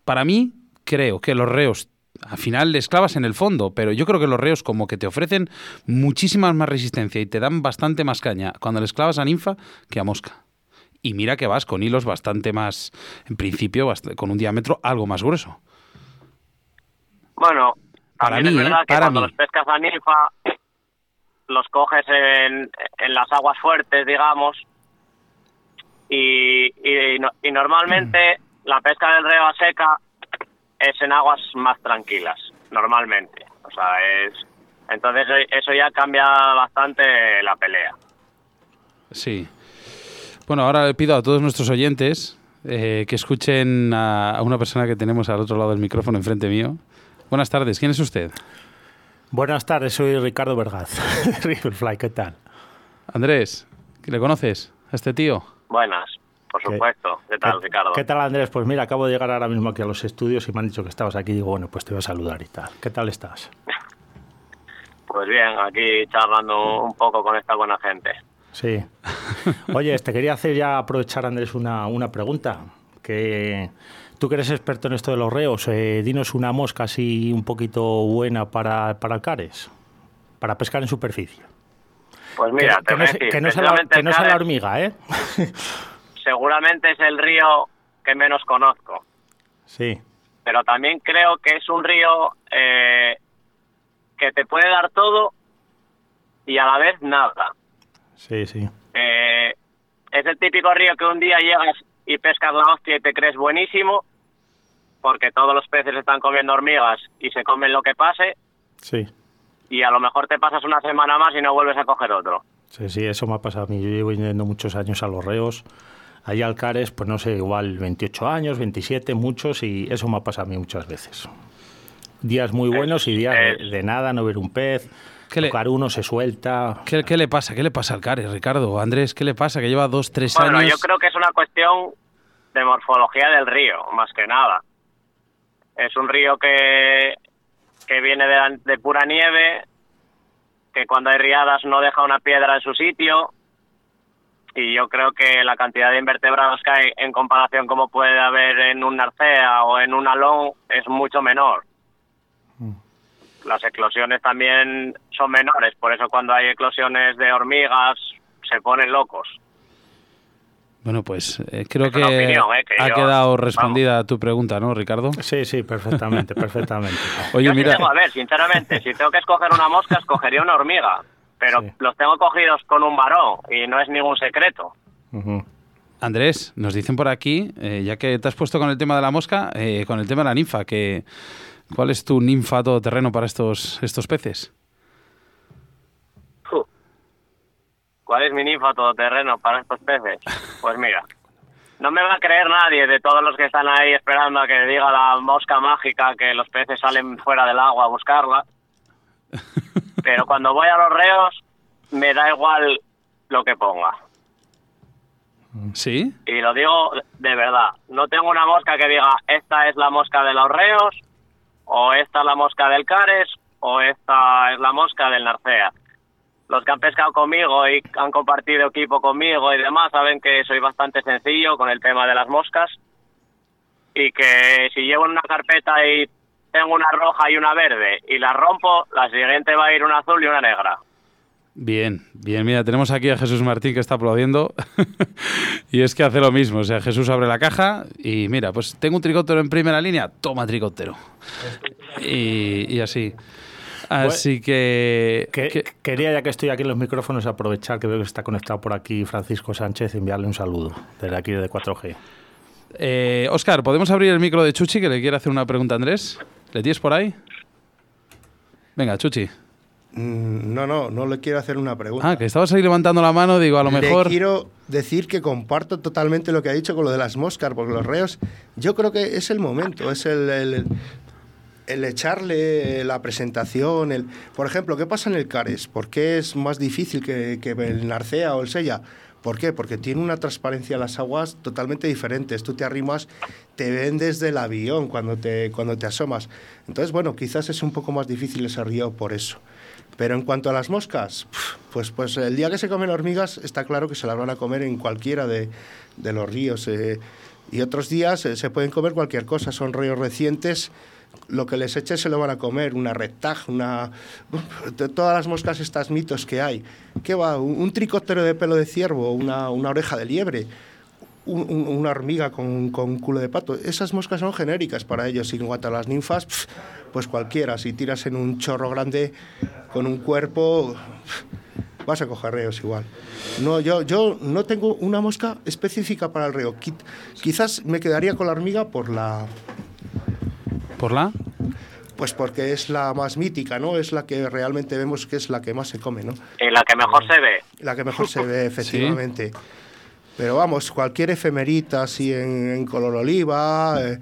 Para mí, creo que los reos al final les clavas en el fondo, pero yo creo que los reos como que te ofrecen muchísima más resistencia y te dan bastante más caña cuando les clavas a ninfa que a mosca. Y mira que vas con hilos bastante más, en principio, con un diámetro algo más grueso. Bueno, para mí, es verdad ¿eh? que cuando los pescas a ninfa los coges en, en las aguas fuertes, digamos, y, y, normalmente mm. la pesca del reo a seca es en aguas más tranquilas, normalmente. O sea, es entonces eso ya cambia bastante la pelea. Sí. Bueno, ahora le pido a todos nuestros oyentes eh, que escuchen a, una persona que tenemos al otro lado del micrófono enfrente mío. Buenas tardes, ¿quién es usted? Buenas tardes, soy Ricardo Vergaz, Riverfly, ¿qué tal? Andrés, ¿le conoces a este tío? Buenas, por supuesto. ¿Qué, tal, Ricardo? ¿Qué tal, Andrés? Pues mira, acabo de llegar ahora mismo aquí a los estudios y me han dicho que estabas aquí. Digo, bueno, pues te voy a saludar y tal. ¿Qué tal estás? Pues bien, aquí charlando un poco con esta buena gente. Sí. Oye, te quería hacer ya aprovechar, Andrés, una, una pregunta. Que tú que eres experto en esto de los reos, eh, dinos una mosca así un poquito buena para, para cares, para pescar en superficie. Pues mira, que, que, no, sea la, que no sea la hormiga, ¿eh? seguramente es el río que menos conozco. Sí. Pero también creo que es un río eh, que te puede dar todo y a la vez nada. Sí, sí. Eh, es el típico río que un día llegas y pescas la hostia y te crees buenísimo porque todos los peces están comiendo hormigas y se comen lo que pase. Sí. Y a lo mejor te pasas una semana más y no vuelves a coger otro. Sí, sí, eso me ha pasado a mí. Yo llevo yendo muchos años a los reos. Hay alcares, pues no sé, igual 28 años, 27, muchos, y eso me ha pasado a mí muchas veces. Días muy buenos y días de, nada, no ver un pez, ¿Qué tocar uno, se suelta. ¿Qué, ¿Qué, le pasa? ¿Qué le pasa al Cares, Ricardo? Andrés, ¿qué le pasa? Que lleva dos, tres años. Bueno, yo creo que es una cuestión de morfología del río, más que nada. Es un río que, que viene de, de pura nieve, que cuando hay riadas no deja una piedra en su sitio, y yo creo que la cantidad de invertebrados que hay en comparación como puede haber en un narcea o en un alón es mucho menor. Mm. Las eclosiones también son menores, por eso cuando hay eclosiones de hormigas se ponen locos. Bueno, pues eh, creo que, ¿eh? ha quedado respondida tu pregunta, ¿no, Ricardo? Sí, sí, perfectamente, perfectamente. Oye, mira... a ver, sinceramente, si tengo que escoger una mosca, escogería una hormiga pero los tengo cogidos con un varón y no es ningún secreto. Andrés, nos dicen por aquí, eh, ya que te has puesto con el tema de la mosca, eh, con el tema de la ninfa, que, ¿cuál es tu ninfa todoterreno para estos, estos peces? ¿Cuál es mi ninfa todoterreno para estos peces? Pues mira, no me va a creer nadie de todos los que están ahí esperando a que diga la mosca mágica que los peces salen fuera del agua a buscarla. Pero cuando voy a los reos, me da igual lo que ponga. ¿Sí? Y lo digo de verdad. No tengo una mosca que diga, esta es la mosca de los reos, o esta es la mosca del cares, o esta es la mosca del narcea. Los que han pescado conmigo y han compartido equipo conmigo y demás saben que soy bastante sencillo con el tema de las moscas y que si llevo una carpeta y tengo una roja y una verde y la rompo, la siguiente va a ir una azul y una negra. Bien, bien, mira, tenemos aquí a Jesús Martín que está aplaudiendo y es que hace lo mismo, o sea, Jesús abre la caja y mira, pues tengo un tricóptero en primera línea, toma tricóptero. Y, así. Así que, Quería, ya que estoy aquí en los micrófonos, aprovechar que veo que está conectado por aquí Francisco Sánchez y enviarle un saludo desde aquí de 4G. Eh, Oscar, ¿podemos abrir el micro de Chuchi que le quiere hacer una pregunta a Andrés? ¿Le tienes por ahí? Venga, Chuchi. Mm, no, no, no le quiero hacer una pregunta. Ah, que estabas ahí levantando la mano, digo, a lo mejor... Le quiero decir que comparto totalmente lo que ha dicho con lo de las moscas, porque los reos, yo creo que es el momento, es el, el, echarle la presentación, el... Por ejemplo, ¿qué pasa en el Cares? ¿Por qué es más difícil que, que el Narcea o el Sella? ¿Por qué? Porque tiene una transparencia las aguas totalmente diferentes. Tú te arrimas, te ven desde el avión cuando te, cuando te asomas. Entonces, bueno, quizás es un poco más difícil ese río por eso. Pero en cuanto a las moscas, pues, pues el día que se comen hormigas está claro que se las van a comer en cualquiera de, los ríos. Eh, Y otros días eh, se pueden comer cualquier cosa, son ríos recientes lo que les eche se lo van a comer, una rectag, una... todas las moscas estas mitos que hay. ¿Qué va? Un, tricóptero de pelo de ciervo, una, una oreja de liebre, una hormiga con, con, culo de pato. Esas moscas son genéricas para ellos. Y en cuanto a las ninfas, pues cualquiera. Si tiras en un chorro grande con un cuerpo, vas a coger reos igual. No, yo, yo no tengo una mosca específica para el reo. Quizás me quedaría con la hormiga por la ¿Por la? Pues porque es la más mítica, ¿no? Es la que realmente vemos que es la que más se come, ¿no? Y la que mejor se ve. La que mejor se ve, efectivamente. Pero vamos, cualquier efemerita así en, color oliva, eh,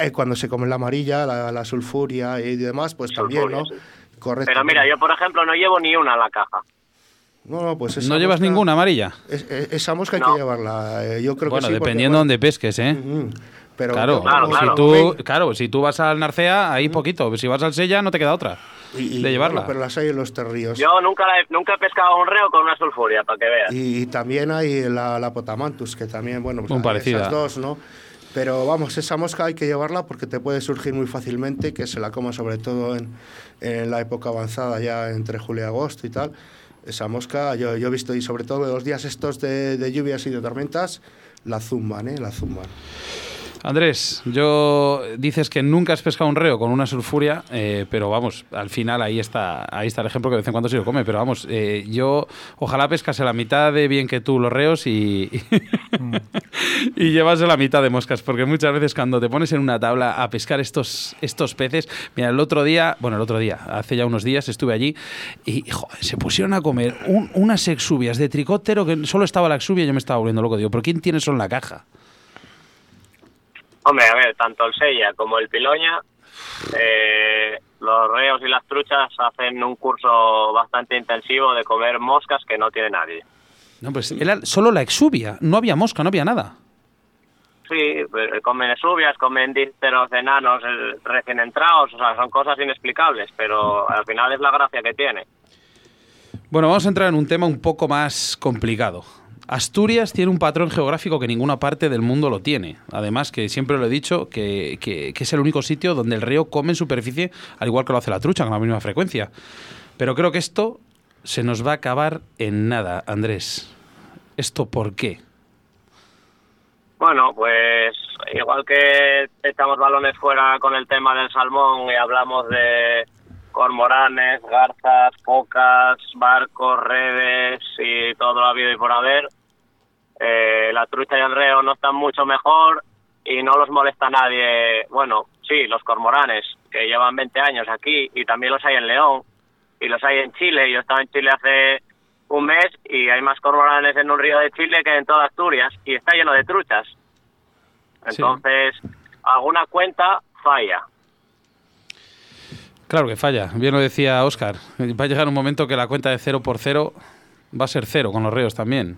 eh, cuando se come la amarilla, la, sulfuria y demás, pues también, ¿no? Correcto. Pero mira, yo por ejemplo no llevo ni una a la caja. No, no, pues ¿No llevas ninguna amarilla? esa mosca hay que llevarla. Eh, yo creo bueno, que sí, dependiendo de dónde pesques, ¿eh? Claro, si tú, claro, si tú vas al Narcea, ahí poquito. Si vas al Sella, no te queda otra de llevarla. pero las hay en los terríos. Yo nunca, nunca he pescado un reo con una sulfuria, para que veas. Y, también hay la, la, Potamantus, que también, bueno, pues parecida. esas dos, ¿no? Pero vamos, esa mosca hay que llevarla porque te puede surgir muy fácilmente, que se la coma sobre todo en, en la época avanzada, ya entre julio y agosto y tal. Esa mosca, yo, yo he visto, y sobre todo los días estos de, de lluvias y de tormentas, la zumban, ¿eh? La zumban. Andrés, yo dices que nunca has pescado un reo con una sulfuria, eh, pero vamos, al final ahí está, ahí está el ejemplo que de vez en cuando se lo come. Pero vamos, eh, yo ojalá pescase la mitad de bien que tú los reos y, y llevase la mitad de moscas, porque muchas veces cuando te pones en una tabla a pescar estos, estos peces, mira, el otro día, bueno, el otro día, hace ya unos días estuve allí y se pusieron a comer unas exubias de tricóptero que solo estaba la exubia y yo me estaba volviendo loco. Digo, ¿pero quién tiene eso en la caja? Hombre, a ver, tanto el Sella como el Piloña, eh, los reos y las truchas hacen un curso bastante intensivo de comer moscas que no tiene nadie. No, pues era solo la exubia, no había mosca, no había nada. Sí, pues, comen exubias, comen dípteros enanos recién entrados, o sea, son cosas inexplicables, pero al final es la gracia que tiene. Bueno, vamos a entrar en un tema un poco más complicado. Asturias tiene un patrón geográfico que ninguna parte del mundo lo tiene. Además, que siempre lo he dicho, que, es el único sitio donde el río come en superficie, al igual que lo hace la trucha, con la misma frecuencia. Pero creo que esto se nos va a acabar en nada, Andrés. ¿Esto por qué? Bueno, pues igual que echamos balones fuera con el tema del salmón y hablamos de cormoranes, garzas, focas, barcos, redes y todo lo habido y por haber. Eh, la trucha y el reo no están mucho mejor y no los molesta nadie. Bueno, sí, los cormoranes, que llevan 20 años aquí y también los hay en León y los hay en Chile. Yo estaba en Chile hace un mes y hay más cormoranes en un río de Chile que en toda Asturias y está lleno de truchas. Entonces, alguna cuenta falla. Claro que falla. Bien lo decía Oscar. Va a llegar un momento que la cuenta de cero por cero va a ser cero con los reos también.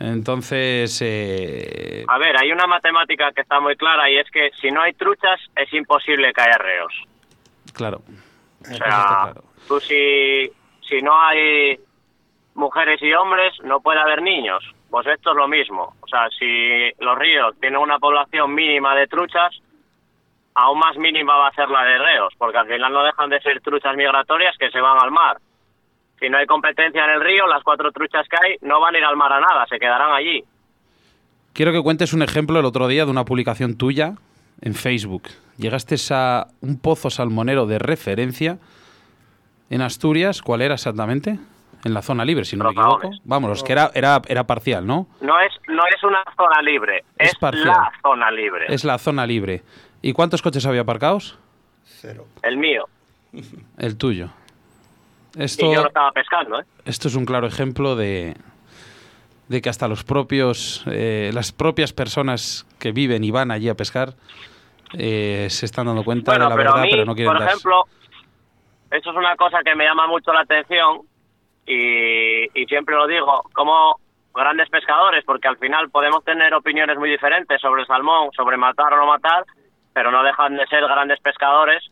Entonces. Eh... A ver, hay una matemática que está muy clara y es que si no hay truchas es imposible que haya reos. Claro. O sea, tú si, si no hay mujeres y hombres, no puede haber niños. Pues esto es lo mismo. O sea, si los ríos tienen una población mínima de truchas, aún más mínima va a ser la de reos, porque al final no dejan de ser truchas migratorias que se van al mar. Si no hay competencia en el río, las cuatro truchas que hay no van a ir al mar a nada, se quedarán allí. Quiero que cuentes un ejemplo el otro día de una publicación tuya en Facebook. Llegaste a un pozo salmonero de referencia en Asturias. ¿Cuál era exactamente? En la zona libre, si no me equivoco. Vamos, que era, era, era parcial, ¿no? No es, no es una zona libre, es, es la zona libre. Es la zona libre. ¿Y cuántos coches había aparcados? Cero. El mío. El tuyo. Esto, y yo lo estaba pescando, ¿eh? Esto es un claro ejemplo de, de que hasta los propios, eh, las propias personas que viven y van allí a pescar eh, se están dando cuenta de la verdad, pero no quieren Por ejemplo, eso es una cosa que me llama mucho la atención y, y siempre lo digo, como grandes pescadores, porque al final podemos tener opiniones muy diferentes sobre el salmón, sobre matar o no matar, pero no dejan de ser grandes pescadores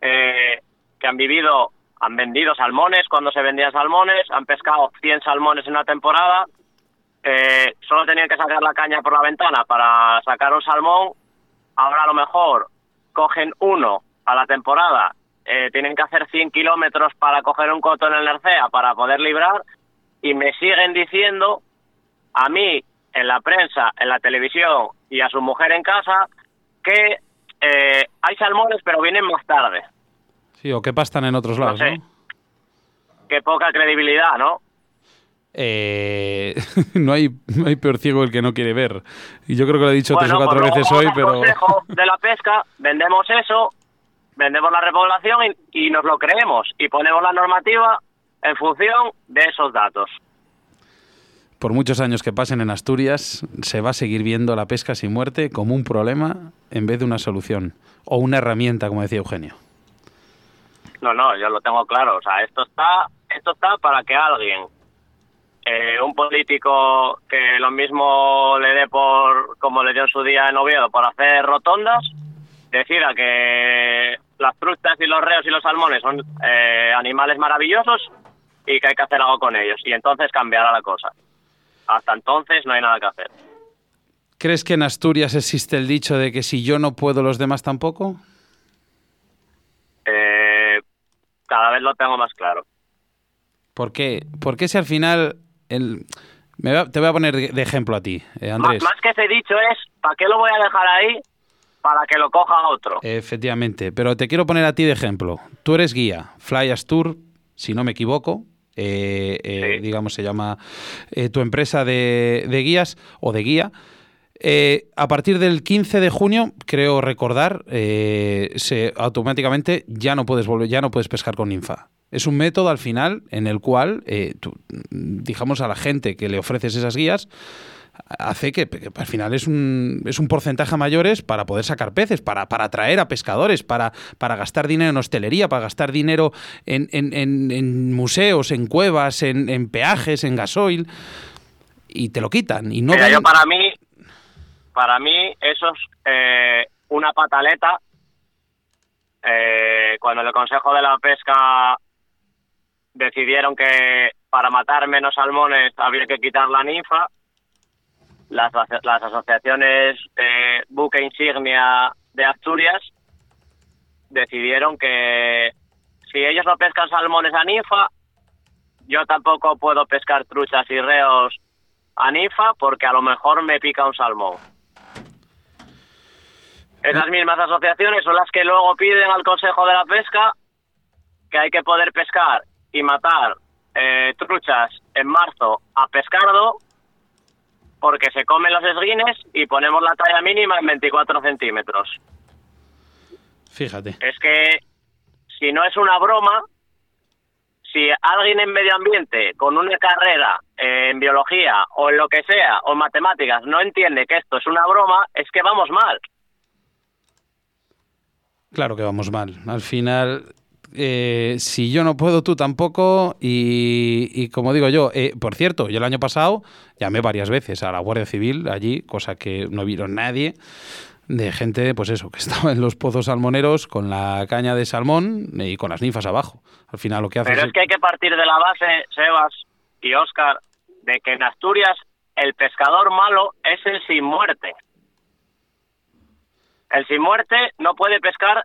eh, que han vivido, han vendido salmones cuando se vendían salmones, han pescado 100 salmones en una temporada eh, solo tenían que sacar la caña por la ventana para sacar un salmón, ahora a lo mejor cogen uno a la temporada, eh, tienen que hacer 100 kilómetros para coger un coto en el Nercea para poder librar y me siguen diciendo a mí en la prensa, en la televisión y a su mujer en casa que eh, hay salmones pero vienen más tarde. Sí, o que pastan en otros lados, ¿no? Qué poca credibilidad, ¿no? Eh, no, hay, no hay peor ciego el que no quiere ver. Y yo creo que lo he dicho tres o cuatro pues veces hoy, pero... de la pesca, vendemos eso, vendemos la repoblación y, y nos lo creemos y ponemos la normativa en función de esos datos. Por muchos años que pasen en Asturias, se va a seguir viendo la pesca sin muerte como un problema en vez de una solución o una herramienta, como decía Eugenio. No, no, yo lo tengo claro. O sea, esto está, esto está para que alguien, eh, un político que lo mismo le dé por, como le dio en su día en Oviedo, por hacer rotondas, decida que las frutas y los reos y los salmones son eh, animales maravillosos y que hay que hacer algo con ellos. Y entonces cambiará la cosa. Hasta entonces no hay nada que hacer. ¿Crees que en Asturias existe el dicho de que si yo no puedo, los demás tampoco? Eh, cada vez lo tengo más claro. ¿Por qué? ¿Por qué si al final... El... Me te voy a poner de ejemplo a ti, eh, Más, Andrés. más que ese dicho es, ¿para qué lo voy a dejar ahí? Para que lo coja otro. Efectivamente, pero te quiero poner a ti de ejemplo. Tú eres guía, Fly Tour, si no me equivoco, eh, eh, Sí. digamos se llama tu empresa de, de guías o de guía. Eh, a partir del 15 de junio, creo recordar, eh, se automáticamente ya no puedes volver, ya no puedes pescar con ninfa. Es un método al final en el cual, eh, tú, digamos a la gente que le ofreces esas guías, hace que, que al final es un, es un porcentaje mayores para poder sacar peces, para, para atraer a pescadores, para, para gastar dinero en hostelería, para gastar dinero en, en- en- en museos, en cuevas, en, en peajes, en gasoil, y te lo quitan. Y no Mira, ven- yo para mí, para mí eso es eh, una pataleta. Eh, cuando el Consejo de la Pesca decidieron que para matar menos salmones había que quitar la ninfa, las, las asociaciones eh, buque insignia de Asturias decidieron que si ellos no pescan salmones a ninfa, yo tampoco puedo pescar truchas y reos a ninfa porque a lo mejor me pica un salmón. Esas mismas asociaciones son las que luego piden al Consejo de la Pesca que hay que poder pescar y matar eh, truchas en marzo a pescardo porque se comen los esguines y ponemos la talla mínima en 24 centímetros. Fíjate. Es que si no es una broma, si alguien en medio ambiente con una carrera eh, en biología o en lo que sea o en matemáticas no entiende que esto es una broma, es que vamos mal. Claro que vamos mal. Al final, eh, si yo no puedo, tú tampoco. Y, y como digo yo, eh, por cierto, yo el año pasado llamé varias veces a la Guardia Civil allí, cosa que no vieron nadie, de gente, pues eso, que estaba en los pozos salmoneros con la caña de salmón y con las ninfas abajo. Al final lo que hace Pero es que hay que partir de la base, Sebas y Óscar, de que en Asturias el pescador malo es el sin muerte. El sin muerte no puede pescar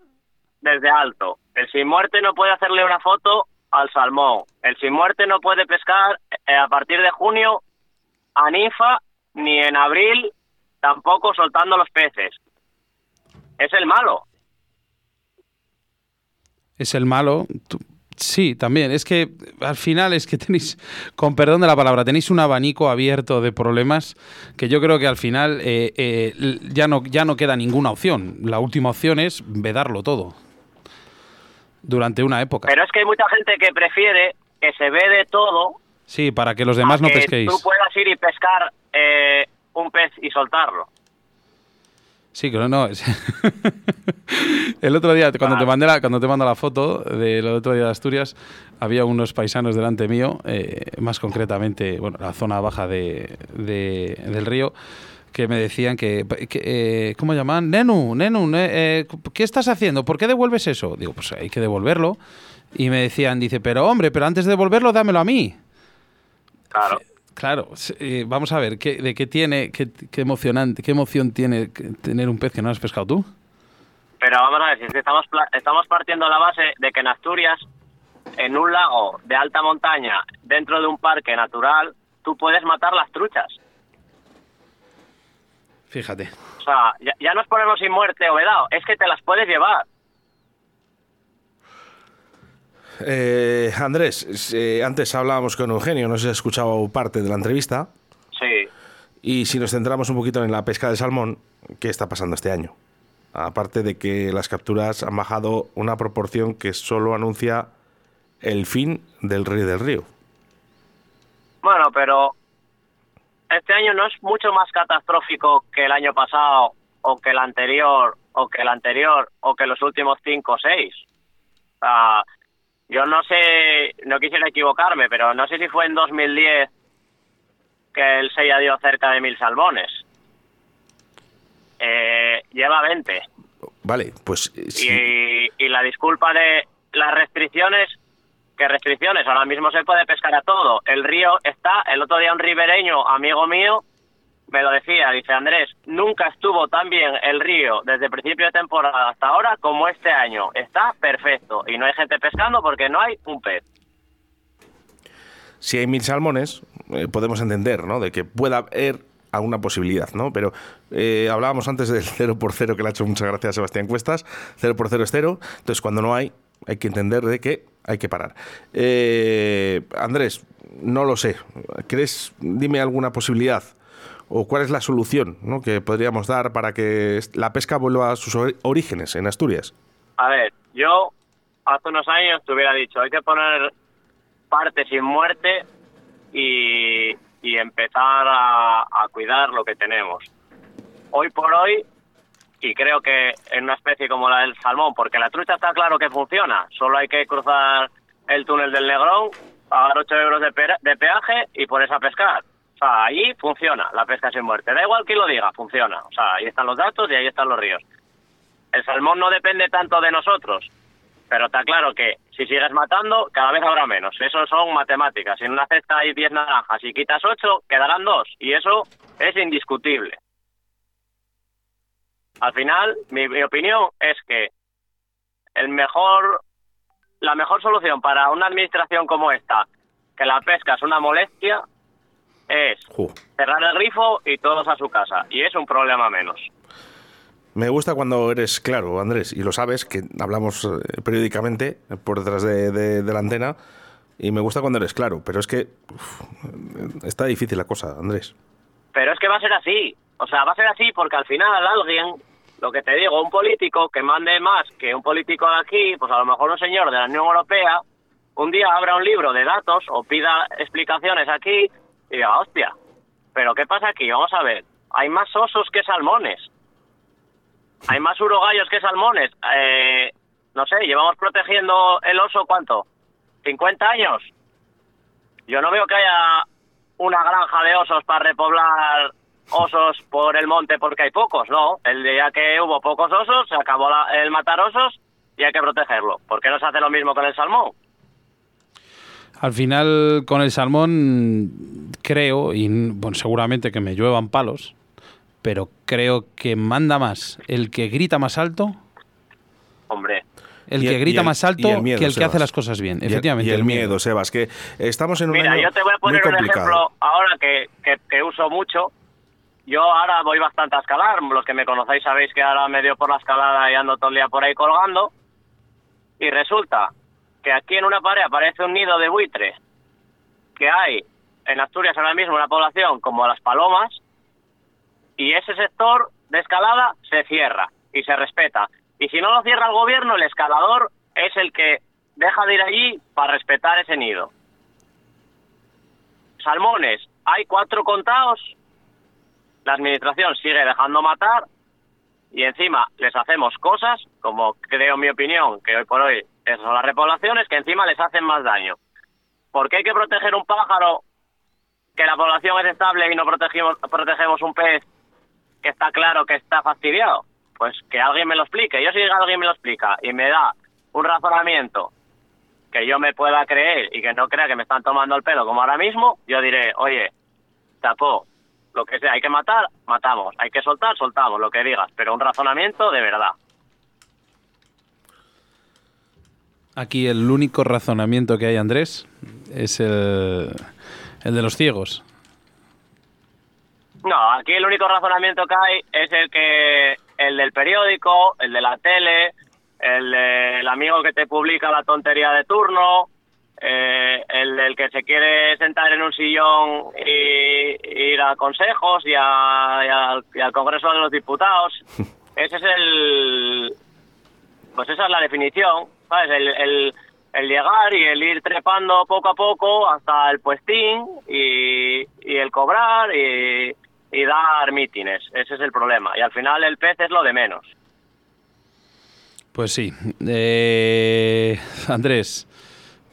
desde alto. El sin muerte no puede hacerle una foto al salmón. El sin muerte no puede pescar eh, a partir de junio a ninfa ni en abril tampoco soltando los peces. Es el malo. es el malo. Sí, también. Es que al final es que tenéis, con perdón de la palabra, tenéis un abanico abierto de problemas que yo creo que al final eh, eh, ya, no, ya no queda ninguna opción. La última opción es vedarlo todo durante una época. Pero es que hay mucha gente que prefiere que se ve de todo Sí, para que los demás no que pesquéis. tú puedas ir y pescar eh, un pez y soltarlo. Sí, que no, el otro día, cuando te, mandé la, cuando te mando la foto del otro día de Asturias, había unos paisanos delante mío, eh, más concretamente, bueno, la zona baja de, de- del río, que me decían que, que, eh, ¿cómo llaman? Nenu, Nenu, ne- eh, ¿qué estás haciendo? ¿Por qué devuelves eso? Digo, pues hay que devolverlo. Y me decían, dice, pero hombre, pero antes de devolverlo, dámelo a mí. Claro. Claro, eh, vamos a ver, ¿qué, ¿de qué tiene, qué, qué, emocionante, qué emoción tiene tener un pez que no has pescado tú? Pero vamos a ver, si estamos, estamos partiendo la base de que en Asturias, en un lago de alta montaña, dentro de un parque natural, tú puedes matar las truchas. Fíjate. O sea, ya, no es ponernos sin muerte o vedado, es que te las puedes llevar. Eh, Andrés, eh, antes hablábamos con Eugenio, no sé si has escuchado parte de la entrevista. Sí. Y si nos centramos un poquito en la pesca de salmón, ¿qué está pasando este año? Aparte de que las capturas han bajado una proporción que solo anuncia el fin del río del río. Bueno, pero este año no es mucho más catastrófico que el año pasado o que el anterior o que el anterior o que los últimos cinco o seis. Sea, yo no sé, no quisiera equivocarme, pero no sé si fue en 2010 que el Sella dio cerca de mil salmones. Eh, lleva 20. Vale, pues... Y, y la disculpa de las restricciones ¿Qué restricciones? Ahora mismo se puede pescar a todo. El río está, el otro día un ribereño, amigo mío, me lo decía, dice Andrés, nunca estuvo tan bien el río desde principio de temporada hasta ahora como este año. Está perfecto y no hay gente pescando porque no hay un pez. Si hay mil salmones, eh, podemos entender, ¿no? De que pueda haber alguna posibilidad, ¿no? Pero eh, hablábamos antes del cero por cero, que le ha hecho muchas gracias a Sebastián Cuestas. Cero por cero es cero. Entonces, cuando no hay, hay que entender de que hay que parar. Eh, Andrés, no lo sé. ¿Crees, dime alguna posibilidad o cuál es la solución ¿no? que podríamos dar para que la pesca vuelva a sus orígenes en Asturias? A ver, yo hace unos años te hubiera dicho, hay que poner parte sin muerte y, empezar a, cuidar lo que tenemos. Hoy por hoy y creo que en una especie como la del salmón, porque la trucha está claro que funciona, solo hay que cruzar el túnel del Negrón, pagar 8 euros de, peaje y ponerse a pescar. Ahí funciona la pesca sin muerte. Da igual que lo diga, funciona. O sea, ahí están los datos y ahí están los ríos. El salmón no depende tanto de nosotros, pero está claro que si sigues matando, cada vez habrá menos. Eso son matemáticas. Si en una cesta hay 10 naranjas y quitas 8, quedarán 2. Y eso es indiscutible. Al final, mi, opinión es que el mejor, la mejor solución para una administración como esta, que la pesca es una molestia, es cerrar el grifo y todos a su casa. Y es un problema menos. Me gusta cuando eres claro, Andrés, y lo sabes, que hablamos eh, periódicamente por detrás de, la antena, y me gusta cuando eres claro, pero es que está difícil la cosa, Andrés. Pero es que va a ser así. O sea, va a ser así porque al final alguien, lo que te digo, un político que mande más que un político de aquí, pues a lo mejor un señor de la Unión Europea, un día abra un libro de datos o pida explicaciones aquí y diga, hostia, pero ¿qué pasa aquí? Vamos a ver, hay más osos que salmones. Hay más urogallos que salmones. Eh, no sé, llevamos protegiendo el oso cuánto? ¿50 años? Yo no veo que haya una granja de osos para repoblar osos por el monte porque hay pocos, no. El día que hubo pocos osos, se acabó el matar osos y hay que protegerlo. ¿Por qué no se hace lo mismo con el salmón? Al final, con el salmón, creo, y bueno, seguramente que me lluevan palos, pero creo que manda más el que grita más alto. Hombre, el que grita más alto que el que hace las cosas bien, efectivamente. Y el, miedo, Sebas, que estamos en un Mira, yo te voy a poner un ejemplo ahora que, que, uso mucho. Yo ahora voy bastante a escalar. Los que me conocéis sabéis que ahora me dio por la escalada y ando todo el día por ahí colgando. Y resulta que aquí en una pared aparece un nido de buitre que hay en Asturias ahora mismo una población como las palomas y ese sector de escalada se cierra y se respeta. Y si no lo cierra el gobierno, el escalador es el que deja de ir allí para respetar ese nido. Salmones, hay cuatro contados, la administración sigue dejando matar y encima les hacemos cosas, como creo mi opinión, que hoy por hoy son las repoblaciones, que encima les hacen más daño. ¿Por qué hay que proteger un pájaro que la población es estable y no protegemos, protegemos un pez que está claro que está fastidiado? Pues que alguien me lo explique. Yo si alguien me lo explica y me da un razonamiento que yo me pueda creer y que no crea que me están tomando el pelo como ahora mismo, yo diré, oye, tapó. Lo que sea, hay que matar, matamos. Hay que soltar, soltamos, lo que digas. Pero un razonamiento de verdad. Aquí el único razonamiento que hay, Andrés, es el, el de los ciegos. No, aquí el único razonamiento que hay es el que el del periódico, el de la tele, el del amigo que te publica la tontería de turno, eh, el del que se quiere sentar en un sillón y, ir a consejos y, a- y al, y al Congreso de los Diputados. Ese es el... Pues esa es la definición, ¿sabes? El, el, el llegar y el ir trepando poco a poco hasta el puestín y, y el cobrar y, y dar mítines. Ese es el problema. Y al final el pez es lo de menos. Pues sí. Eh, Andrés,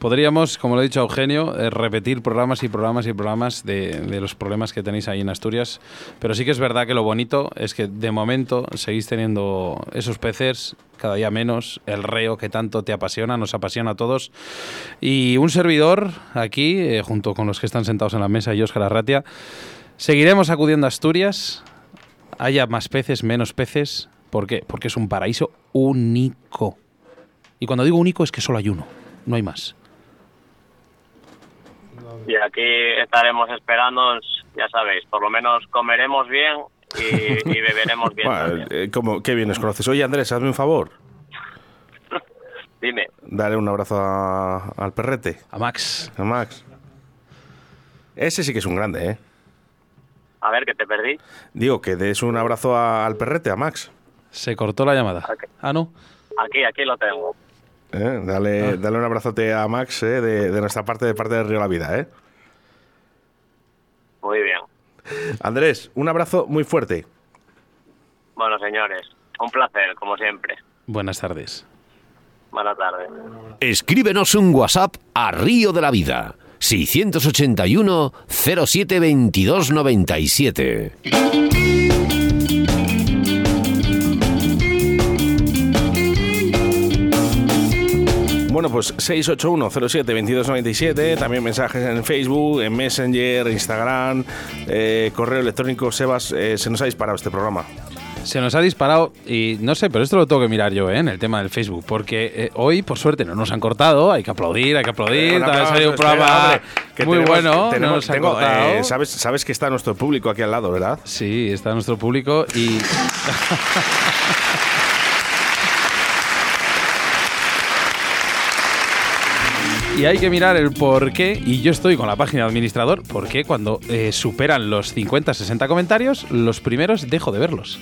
podríamos, como lo he dicho Eugenio, eh, repetir programas y programas y programas de, de los problemas que tenéis ahí en Asturias. Pero sí que es verdad que lo bonito es que de momento seguís teniendo esos peces cada día menos, el reo que tanto te apasiona, nos apasiona a todos. Y un servidor aquí, eh, junto con los que están sentados en la mesa y Óscar Arratia, seguiremos acudiendo a Asturias, haya más peces, menos peces. ¿Por qué? Porque es un paraíso único. Y cuando digo único es que solo hay uno, no hay más. Y aquí estaremos esperando, ya sabéis, por lo menos comeremos bien y, y beberemos bien. Bueno, también. eh, ¿cómo- qué bien nos conoces. Oye, Andrés, hazme un favor. Dime, Dale un abrazo a- al perrete, A Max. a Max. Ese sí que es un grande, ¿eh? a ver que te perdí. Digo, que des un abrazo a- al perrete, a Max. Se cortó la llamada. Ah, no. Aquí, aquí lo tengo. ¿Eh? Dale, dale un abrazote a Max ¿eh? de, de nuestra parte, de parte de Río La Vida, ¿eh? Muy bien. Andrés, un abrazo muy fuerte. Bueno, señores, un placer, como siempre. Buenas tardes. Buenas tardes. Escríbenos un WhatsApp a Río de la Vida. 681 07 22 97. Bueno, pues 681-07-2297, también mensajes en Facebook, en Messenger, Instagram, eh, correo electrónico. Sebas, eh, se nos ha disparado este programa. Se nos ha disparado y no sé, pero esto lo tengo que mirar yo, ¿eh? En el tema del Facebook, porque eh, hoy, por suerte, no nos han cortado. Hay que aplaudir, hay que aplaudir. Ha salido un programa hombre, que muy tenemos- bueno. tenemos- no nos tengo, eh, ¿sabes, sabes que está nuestro público aquí al lado, ¿verdad? Sí, está nuestro público y. Y hay que mirar el por qué, y yo estoy con la página de administrador, porque cuando eh, superan los 50, 60 comentarios, los primeros dejo de verlos.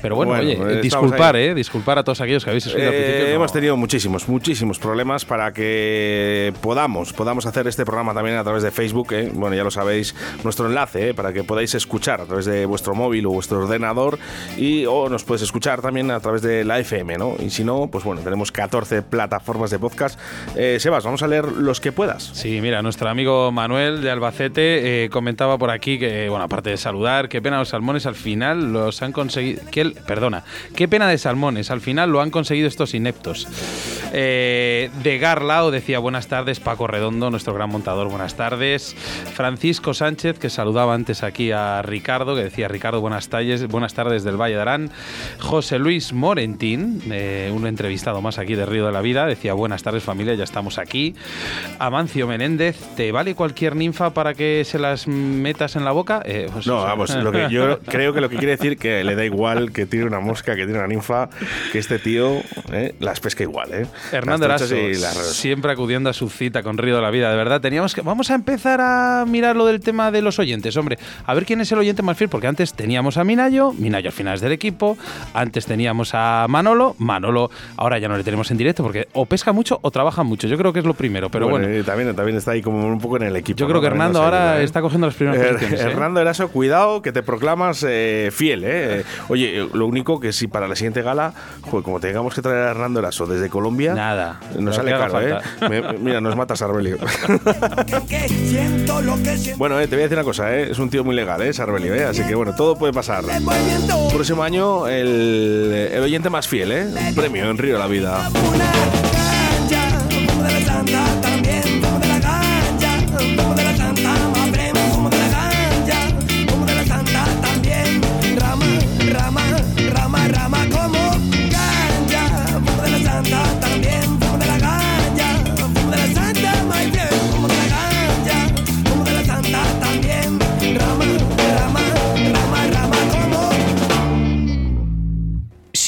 Pero bueno, Bueno, oye, disculpar, eh, disculpar a todos aquellos que habéis escrito al Eh, no- Hemos tenido muchísimos, muchísimos problemas para que podamos, podamos hacer este programa también a través de Facebook. eh. Bueno, ya lo sabéis, nuestro enlace para que podáis escuchar a través de vuestro móvil o vuestro ordenador y o nos puedes escuchar también a través de la FM, ¿no? Y si no, pues bueno, tenemos 14 plataformas de podcast. Sebas, vamos a leer los que puedas. Sí, mira, nuestro amigo Manuel de Albacete eh, comentaba por aquí que, bueno, aparte de saludar, qué pena los salmones al final los han conseguido. Que, perdona, qué pena de salmones, al final lo han conseguido estos ineptos. Eh, de Garlao decía buenas tardes, Paco Redondo, nuestro gran montador, buenas tardes. Francisco Sánchez, que saludaba antes aquí a Ricardo, que decía Ricardo, buenas tardes, buenas tardes del Valle de Arán. José Luis Morentín, eh, un entrevistado más aquí de Río de la Vida, decía buenas tardes familia, ya estamos aquí. Amancio Menéndez, ¿te vale cualquier ninfa para que se las metas en la boca? Eh, pues- No, vamos, lo que yo creo que lo que quiere decir que le da igual que tire una mosca, que tire una ninfa, que este tío eh, las pesca igual, ¿eh? Hernando siempre acudiendo a su cita con Río de la Vida, de verdad. Teníamos que. Vamos a empezar a mirar lo del tema de los oyentes, hombre. A ver quién es el oyente más fiel, porque antes teníamos a Minayo, Minayo al final es del equipo. Antes teníamos a Manolo, Manolo ahora ya no le tenemos en directo porque o pesca mucho o trabaja mucho. Yo creo que es lo primero, pero bueno. también, también está ahí como un poco en el equipo. yo creo ¿no? que Hernando ahora ayuda, ¿eh? está cogiendo las primeras Eh, posiciones. ¿eh? Hernando Eraso, cuidado que te proclamas eh, fiel, ¿eh? Oye, eh, lo único que si para la siguiente gala, joder, como tengamos que traer a Hernando Eraso desde Colombia, Nada, nos sale caro, ¿eh? Me- mira, nos mata Sarbelio. bueno, eh, te voy a decir una cosa, ¿eh? Es un tío muy legal, ¿eh? Sarbelio, ¿eh? Así que bueno, todo puede pasar. Próximo año, el, el oyente más fiel, ¿eh? Un premio en Río de la Vida.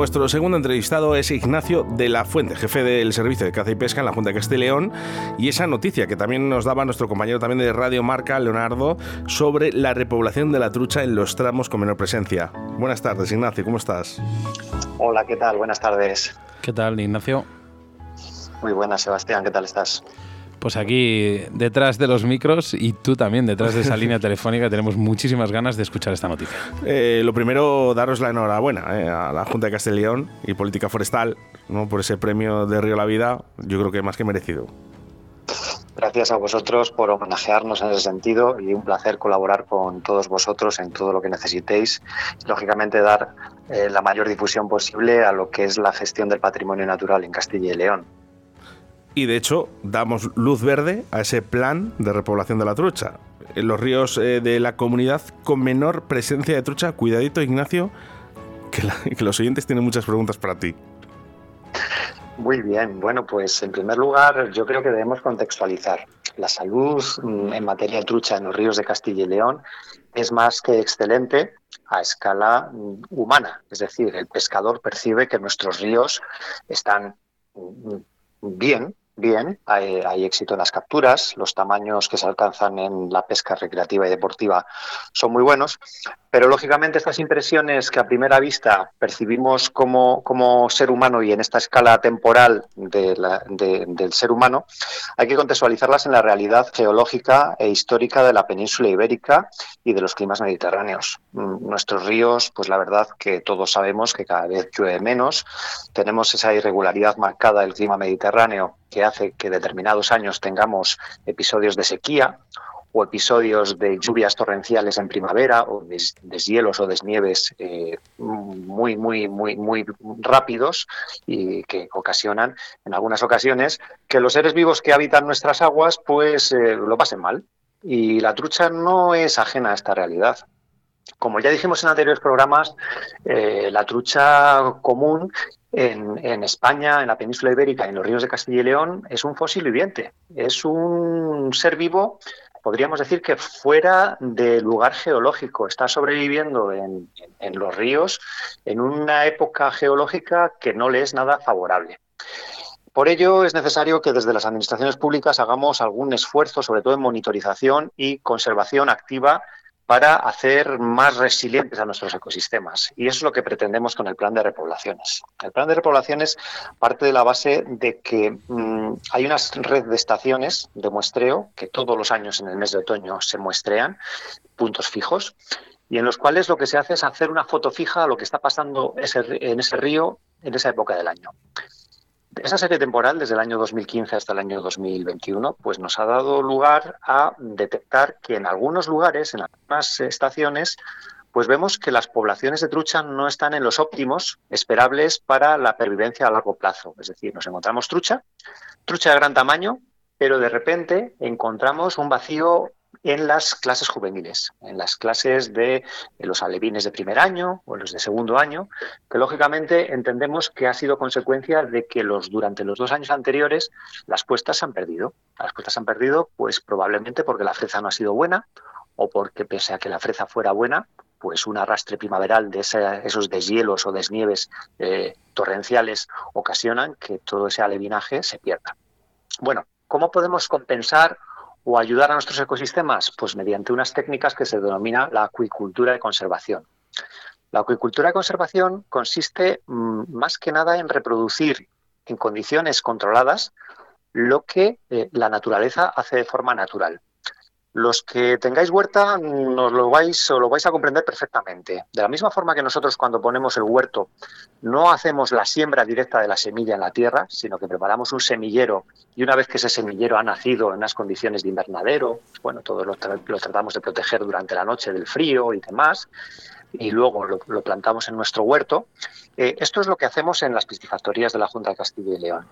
Nuestro segundo entrevistado es Ignacio de la Fuente, jefe del Servicio de Caza y Pesca en la Junta de Castilla y León. Y esa noticia que también nos daba nuestro compañero también de Radio Marca, Leonardo, sobre la repoblación de la trucha en los tramos con menor presencia. Buenas tardes, Ignacio, ¿cómo estás? Hola, ¿qué tal? Buenas tardes. ¿Qué tal, Ignacio? Muy buenas, Sebastián, ¿qué tal estás? Pues aquí detrás de los micros y tú también detrás de esa línea telefónica tenemos muchísimas ganas de escuchar esta noticia. Eh, lo primero, daros la enhorabuena eh, a la Junta de Castilla y León y Política Forestal ¿no? por ese premio de Río La Vida, yo creo que más que merecido. Gracias a vosotros por homenajearnos en ese sentido y un placer colaborar con todos vosotros en todo lo que necesitéis. Lógicamente dar eh, la mayor difusión posible a lo que es la gestión del patrimonio natural en Castilla y León y de hecho damos luz verde a ese plan de repoblación de la trucha. En los ríos eh, de la comunidad con menor presencia de trucha, cuidadito Ignacio, que, que los oyentes tienen muchas preguntas para ti. Muy bien, bueno, pues en primer lugar yo creo que debemos contextualizar. La salud mm, en materia de trucha en los ríos de Castilla y León es más que excelente a escala mm, humana, es decir, el pescador percibe que nuestros ríos están mm, bien bien, hay, éxito en las capturas, los tamaños que se alcanzan en la pesca recreativa y deportiva son muy buenos, pero lógicamente estas impresiones que a primera vista percibimos como, como ser humano y en esta escala temporal del ser humano, hay que contextualizarlas en la realidad geológica e histórica de la península ibérica y de los climas mediterráneos. Mm, nuestros ríos, pues la verdad que todos sabemos que cada vez llueve menos, tenemos esa irregularidad marcada del clima mediterráneo que hace que determinados años tengamos episodios de sequía o episodios de lluvias torrenciales en primavera o deshielos o desnieves eh, muy, muy, muy, muy rápidos y que ocasionan, en algunas ocasiones, que los seres vivos que habitan nuestras aguas pues eh, lo pasen mal. Y la trucha no es ajena a esta realidad. Como ya dijimos en anteriores programas, eh, la trucha común en, España, en la península ibérica, en los ríos de Castilla y León, es un fósil viviente. Es un ser vivo, podríamos decir que fuera de lugar geológico. Está sobreviviendo en, en los ríos en una época geológica que no le es nada favorable. Por ello, es necesario que desde las administraciones públicas hagamos algún esfuerzo, sobre todo en monitorización y conservación activa para hacer más resilientes a nuestros ecosistemas. Y eso es lo que pretendemos con el plan de repoblaciones. El plan de repoblaciones parte de la base de que mm, hay una red de estaciones de muestreo que todos los años en el mes de otoño se muestrean, puntos fijos, y en los cuales lo que se hace es hacer una foto fija a lo que está pasando en ese río en esa época del año. Esa serie temporal, desde el año 2015 hasta el año 2021, pues nos ha dado lugar a detectar que en algunos lugares, en algunas estaciones, pues vemos que las poblaciones de trucha no están en los óptimos esperables para la pervivencia a largo plazo. Es decir, nos encontramos trucha, trucha de gran tamaño, pero de repente encontramos un vacío en las clases juveniles, en las clases de los alevines de primer año o los de segundo año, que lógicamente entendemos que ha sido consecuencia de que los durante los dos años anteriores las puestas se han perdido. Las puestas se han perdido, pues probablemente porque la freza no ha sido buena o porque pese a que la freza fuera buena, pues un arrastre primaveral de esos deshielos o desnieves eh, torrenciales ocasionan que todo ese alevinaje se pierda. Bueno, ¿cómo podemos compensar o ayudar a nuestros ecosistemas? Pues mediante unas técnicas que se denomina la acuicultura de conservación. La acuicultura de conservación consiste mm, más que nada en reproducir en condiciones controladas lo que eh, la naturaleza hace de forma natural. Los que tengáis huerta nos lo vais o lo vais a comprender perfectamente. De la misma forma que nosotros cuando ponemos el huerto no hacemos la siembra directa de la semilla en la tierra, sino que preparamos un semillero y una vez que ese semillero ha nacido en unas condiciones de invernadero, bueno, todos lo, tratamos de proteger durante la noche del frío y demás, y luego lo, plantamos en nuestro huerto. Eh, esto es lo que hacemos en las piscifactorías de la Junta de Castilla y León.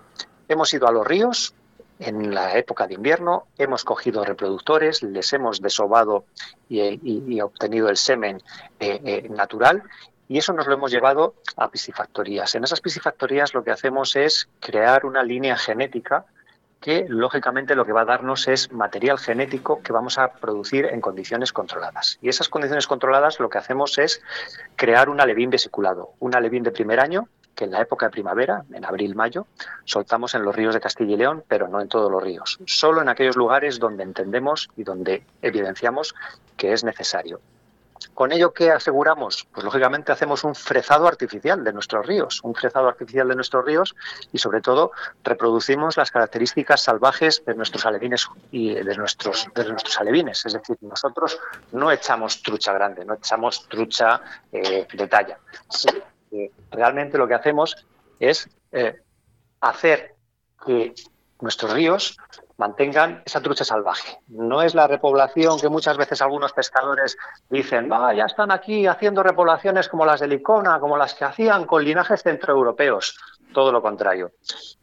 Hemos ido a los ríos en la época de invierno, hemos cogido reproductores, les hemos desobado y, obtenido el semen eh, eh, natural y eso nos lo hemos llevado a piscifactorías. En esas piscifactorías lo que hacemos es crear una línea genética que lógicamente lo que va a darnos es material genético que vamos a producir en condiciones controladas. Y esas condiciones controladas lo que hacemos es crear un alevín vesiculado, un alevín de primer año que en la época de primavera, en abril-mayo, soltamos en los ríos de Castilla y León, pero no en todos los ríos, solo en aquellos lugares donde entendemos y donde evidenciamos que es necesario. ¿Con ello qué aseguramos? Pues lógicamente hacemos un frezado artificial de nuestros ríos, un frezado artificial de nuestros ríos y sobre todo reproducimos las características salvajes de nuestros alevines y de nuestros, de nuestros alevines. Es decir, nosotros no echamos trucha grande, no echamos trucha eh, de talla. Realmente lo que hacemos es eh, hacer que nuestros ríos mantengan esa trucha salvaje. No es la repoblación que muchas veces algunos pescadores dicen, ah, ya están aquí haciendo repoblaciones como las de Licona, como las que hacían con linajes centroeuropeos. Todo lo contrario.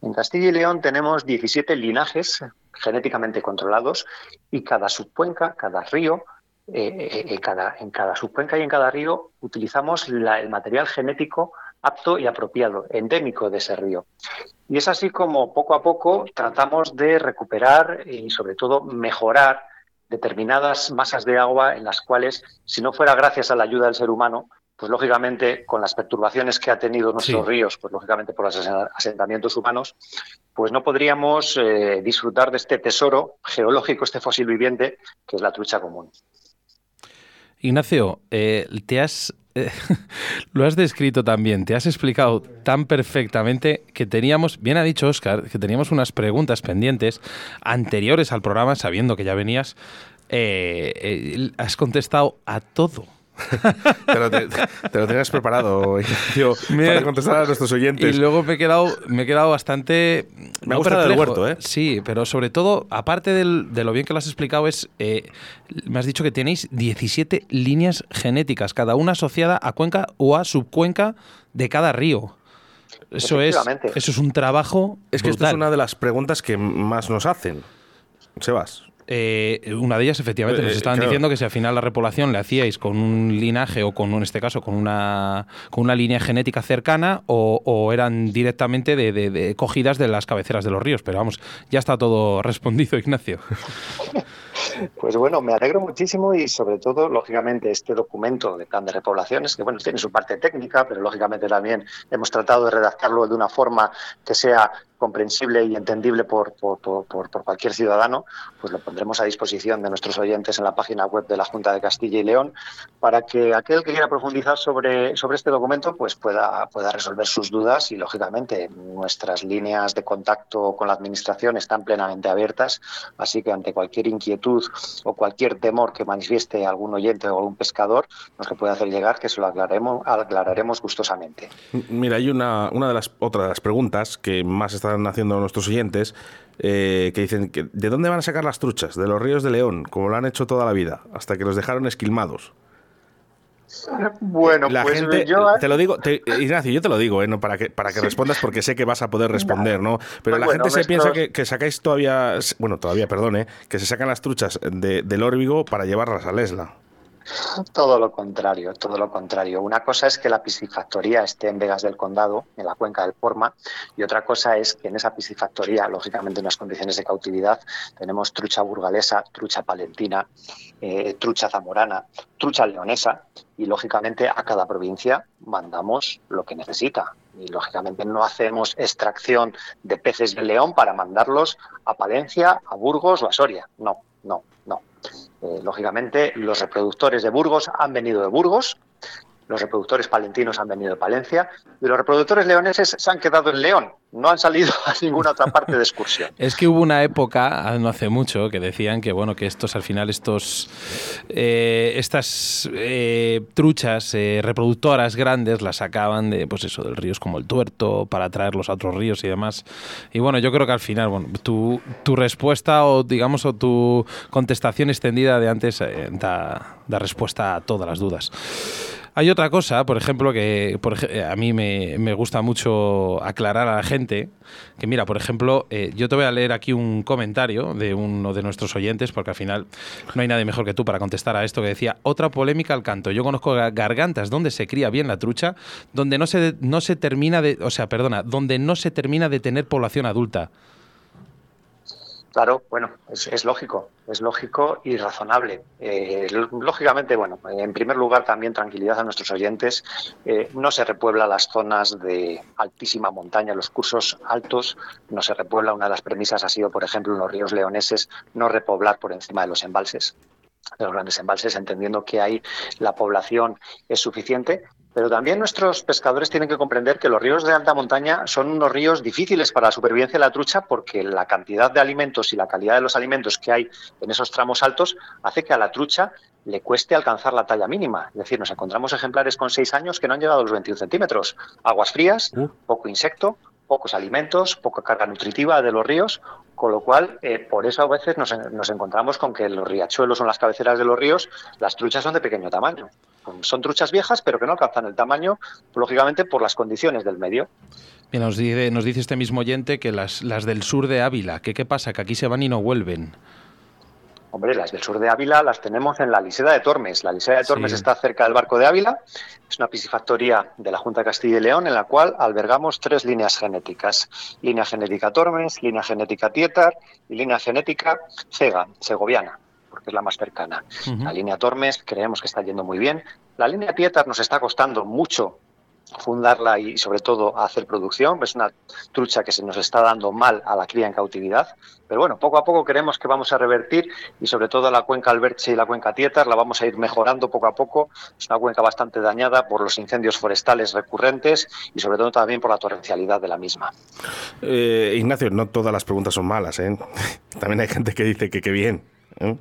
En Castilla y León tenemos 17 linajes genéticamente controlados y cada subcuenca, cada río, eh, eh, cada, en cada subcuenca y en cada río utilizamos el material genético apto y apropiado, endémico de ese río. Y es así como poco a poco tratamos de recuperar y sobre todo mejorar determinadas masas de agua en las cuales, si no fuera gracias a la ayuda del ser humano, pues lógicamente con las perturbaciones que ha tenido nuestros ríos, pues lógicamente por los asentamientos humanos, pues no podríamos eh, disfrutar de este tesoro geológico, este fósil viviente, que es la trucha común. Ignacio, eh, te has lo has descrito también, te has explicado tan perfectamente que teníamos, bien ha dicho Oscar, que teníamos unas preguntas pendientes anteriores al programa, sabiendo que ya venías, eh, eh, has contestado a todo te, lo, tenías preparado, para contestar a nuestros oyentes. Y luego me he quedado, me he quedado bastante... Me ha gustado el huerto, ¿eh? Sí, pero sobre todo, aparte de lo bien que lo has explicado, es... Eh, me has dicho que tenéis 17 líneas genéticas, cada una asociada a cuenca o a subcuenca de cada río. Eso es, eso es un trabajo. Es que esta es una de las preguntas que más nos hacen. Sebas. Eh, una de ellas, efectivamente, nos eh, estaban diciendo que si al final la repoblación le hacíais con un linaje o con, en este caso, con una, con una línea genética cercana o, eran directamente de, cogidas de las cabeceras de los ríos. Pero vamos, ya está todo respondido, Ignacio. Pues bueno, me alegro muchísimo y sobre todo, lógicamente, este documento de plan de repoblaciones, que bueno, tiene su parte técnica, pero lógicamente también hemos tratado de redactarlo de una forma que sea comprensible y entendible por, por, por, cualquier ciudadano, pues lo pondremos a disposición de nuestros oyentes en la página web de la Junta de Castilla y León para que aquel que quiera profundizar sobre, sobre este documento pues pueda, pueda resolver sus dudas y, lógicamente, nuestras líneas de contacto con la Administración están plenamente abiertas, así que ante cualquier inquietud o cualquier temor que manifieste algún oyente o algún pescador, nos lo puede hacer llegar, que se lo aclararemos, aclararemos gustosamente. Mira, hay una, una de las otras preguntas que más está están haciendo nuestros oyentes, eh, que dicen, que, ¿de dónde van a sacar las truchas? De los ríos de León, como lo han hecho toda la vida, hasta que los dejaron esquilmados. Bueno, la pues gente, yo... Te lo digo, Ignacio, yo te lo digo, ¿eh? no, para, que, para que respondas, porque sé que vas a poder responder, ¿no? Pero pues la gente se piensa que, sacáis todavía, bueno, todavía, perdone, que se sacan las truchas de, del Órbigo para llevarlas a Lesla. Todo lo contrario, todo lo contrario. Una cosa es que la piscifactoría esté en Vegas del Condado, en la cuenca del Porma, y otra cosa es que en esa piscifactoría, lógicamente en unas condiciones de cautividad, tenemos trucha burgalesa, trucha palentina, eh, trucha zamorana, trucha leonesa, y lógicamente a cada provincia mandamos lo que necesita. Y lógicamente no hacemos extracción de peces de león para mandarlos a Palencia, a Burgos o a Soria. No, no, no. Eh, lógicamente, los reproductores de Burgos han venido de Burgos, los reproductores palentinos han venido de Palencia y los reproductores leoneses se han quedado en León, no han salido a ninguna otra parte de excursión. es que hubo una época, ah, no hace mucho, que decían que bueno que estos al final estos eh, estas eh, truchas eh, reproductoras grandes las sacaban de pues eso del ríos como el Tuerto para traerlos a otros ríos y demás. Y bueno, yo creo que al final bueno tu, tu respuesta o digamos o tu contestación extendida de antes da, da respuesta a todas las dudas. Hay otra cosa, por ejemplo, que por, a mí me, me, gusta mucho aclarar a la gente, que mira, por ejemplo, eh, yo te voy a leer aquí un comentario de uno de nuestros oyentes, porque al final no hay nadie mejor que tú para contestar a esto, que decía, otra polémica al canto. Yo conozco gargantas donde se cría bien la trucha, donde no se, no se termina de, o sea, perdona, donde no se termina de tener población adulta. Claro, bueno, es, lógico, es lógico y razonable. Eh, lógicamente, bueno, en primer lugar también tranquilidad a nuestros oyentes. Eh, no se repuebla las zonas de altísima montaña, los cursos altos, no se repuebla. Una de las premisas ha sido, por ejemplo, en los ríos leoneses, no repoblar por encima de los embalses de los grandes embalses, entendiendo que ahí la población es suficiente, pero también nuestros pescadores tienen que comprender que los ríos de alta montaña son unos ríos difíciles para la supervivencia de la trucha porque la cantidad de alimentos y la calidad de los alimentos que hay en esos tramos altos hace que a la trucha le cueste alcanzar la talla mínima. Es decir, nos encontramos ejemplares con seis años que no han llegado a los 21 centímetros. Aguas frías, uh. poco insecto, pocos alimentos, poca carga nutritiva de los ríos, con lo cual, eh, por eso a veces nos, nos, encontramos con que los riachuelos son las cabeceras de los ríos, las truchas son de pequeño tamaño. Son truchas viejas, pero que no alcanzan el tamaño, lógicamente, por las condiciones del medio. nos dice, nos dice este mismo oyente que las, las del sur de Ávila, qué pasa, que aquí se van y no vuelven. Hombre, las del sur de Ávila las tenemos en la Liseda de Tormes. La Liseda de Tormes está cerca del barco de Ávila. Es una piscifactoría de la Junta de Castilla y León en la cual albergamos tres líneas genéticas. Línea genética Tormes, línea genética Tietar y línea genética Cega, segoviana porque es la más cercana. La línea Tormes creemos que está yendo muy bien. La línea Tietar nos está costando mucho fundarla y sobre todo hacer producción. Es una trucha que se nos está dando mal a la cría en cautividad. Pero bueno, poco a poco creemos que vamos a revertir y sobre todo la cuenca Alberche y la cuenca Tietar la vamos a ir mejorando poco a poco. Es una cuenca bastante dañada por los incendios forestales recurrentes y sobre todo también por la torrencialidad de la misma. Eh, Ignacio, no todas las preguntas son malas. ¿eh? También hay gente que dice que qué bien. ¿Eh?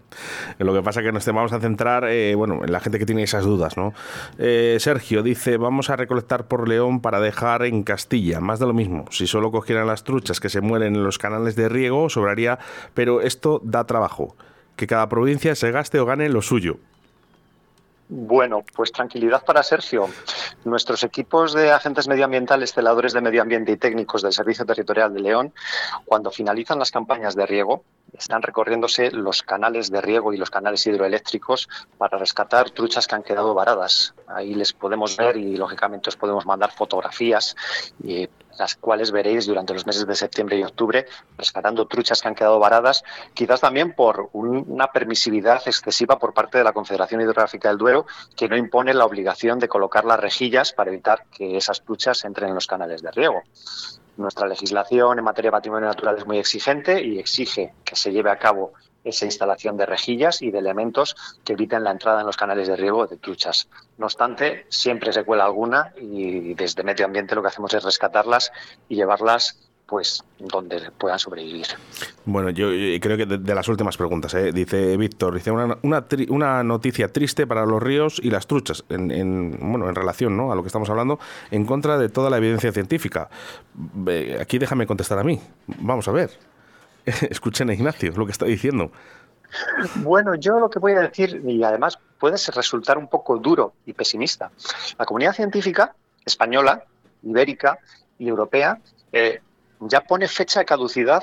Lo que pasa es que nos vamos a centrar eh, bueno, en la gente que tiene esas dudas. ¿no? Eh, Sergio dice, vamos a recolectar por León para dejar en Castilla. Más de lo mismo. Si solo cogieran las truchas que se mueren en los canales de riego, sobraría, pero esto da trabajo. Que cada provincia se gaste o gane lo suyo. Bueno, pues tranquilidad para Sergio. Nuestros equipos de agentes medioambientales, celadores de medio ambiente y técnicos del Servicio Territorial de León, cuando finalizan las campañas de riego, están recorriéndose los canales de riego y los canales hidroeléctricos para rescatar truchas que han quedado varadas. Ahí les podemos ver y lógicamente os podemos mandar fotografías y las cuales veréis durante los meses de septiembre y octubre, rescatando truchas que han quedado varadas, quizás también por una permisividad excesiva por parte de la Confederación Hidrográfica del Duero, que no impone la obligación de colocar las rejillas para evitar que esas truchas entren en los canales de riego. Nuestra legislación en materia de patrimonio natural es muy exigente y exige que se lleve a cabo esa instalación de rejillas y de elementos que eviten la entrada en los canales de riego de truchas. No obstante, siempre se cuela alguna y desde medio ambiente lo que hacemos es rescatarlas y llevarlas pues donde puedan sobrevivir. Bueno, yo, creo que de, las últimas preguntas, ¿eh? dice Víctor, dice una, una, noticia triste para los ríos y las truchas, en, bueno, en relación ¿no? a lo que estamos hablando, en contra de toda la evidencia científica. aquí déjame contestar a mí. Vamos a ver. Escuchen a Ignacio lo que está diciendo. Bueno, yo lo que voy a decir, y además puede resultar un poco duro y pesimista, la comunidad científica española, ibérica y europea eh, ya pone fecha de caducidad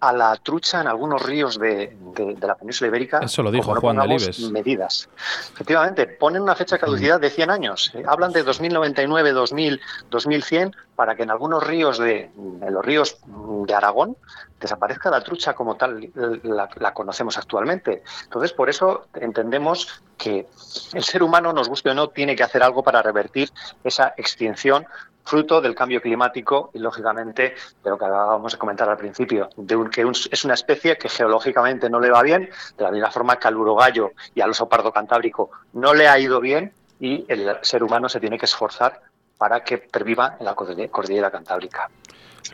a la trucha en algunos ríos de, la península ibérica. Eso lo dijo Juan Delibes. Medidas. Efectivamente, ponen una fecha de caducidad de 100 años. Eh, hablan de 2099, 2000, 2100, para que en algunos ríos de en los ríos de Aragón desaparezca la trucha como tal la, la, conocemos actualmente. Entonces, por eso entendemos que el ser humano, nos guste o no, tiene que hacer algo para revertir esa extinción fruto del cambio climático y, lógicamente, de lo que acabamos de comentar al principio, de que es una especie que geológicamente no le va bien, de la misma forma que al urogallo y al oso pardo cantábrico no le ha ido bien y el ser humano se tiene que esforzar para que perviva en la cordillera cantábrica.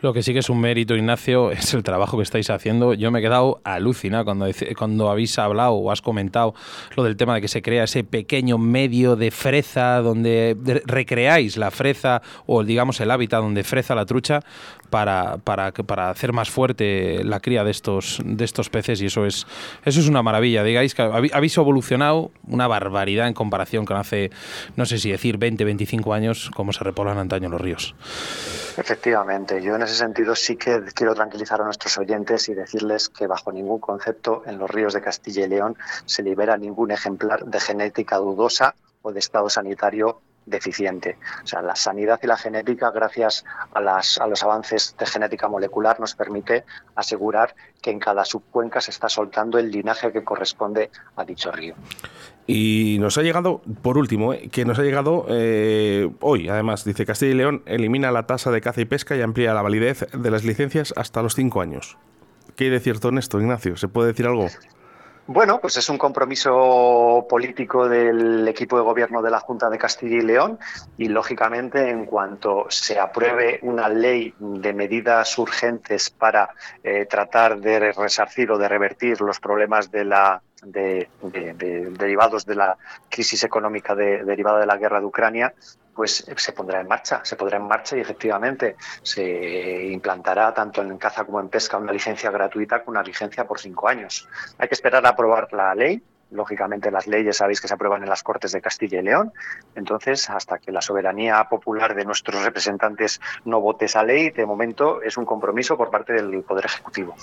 Lo que sí que es un mérito, Ignacio, es el trabajo que estáis haciendo. Yo me he quedado alucinado cuando, cuando habéis hablado o has comentado lo del tema de que se crea ese pequeño medio de freza donde recreáis la freza o digamos el hábitat donde freza la trucha para, para, para hacer más fuerte la cría de estos, de estos peces y eso es, eso es una maravilla. Digáis que habéis evolucionado una barbaridad en comparación con hace, no sé si decir 20, 25 años, como se repoblan antaño los ríos. Efectivamente, yo en ese sentido sí que quiero tranquilizar a nuestros oyentes y decirles que bajo ningún concepto en los ríos de Castilla y León se libera ningún ejemplar de genética dudosa o de estado sanitario deficiente. O sea, la sanidad y la genética, gracias a, las, a los avances de genética molecular, nos permite asegurar que en cada subcuenca se está soltando el linaje que corresponde a dicho río. Y nos ha llegado, por último, eh, que nos ha llegado eh, hoy, además, dice Castilla y León elimina la tasa de caza y pesca y amplía la validez de las licencias hasta los cinco años. ¿Qué hay de cierto en esto, Ignacio? ¿Se puede decir algo? Bueno, pues es un compromiso político del equipo de gobierno de la Junta de Castilla y León y, lógicamente, en cuanto se apruebe una ley de medidas urgentes para eh, tratar de resarcir o de revertir los problemas de la de, derivados de la crisis económica derivada de la guerra de Ucrania, pues se pondrá en marcha, se pondrá en marcha y efectivamente se implantará tanto en caza como en pesca una licencia gratuita con una licencia por cinco años. Hay que esperar a aprobar la ley, lógicamente las leyes sabéis que se aprueban en las Cortes de Castilla y León. Entonces, hasta que la soberanía popular de nuestros representantes no vote esa ley, de momento es un compromiso por parte del Poder Ejecutivo.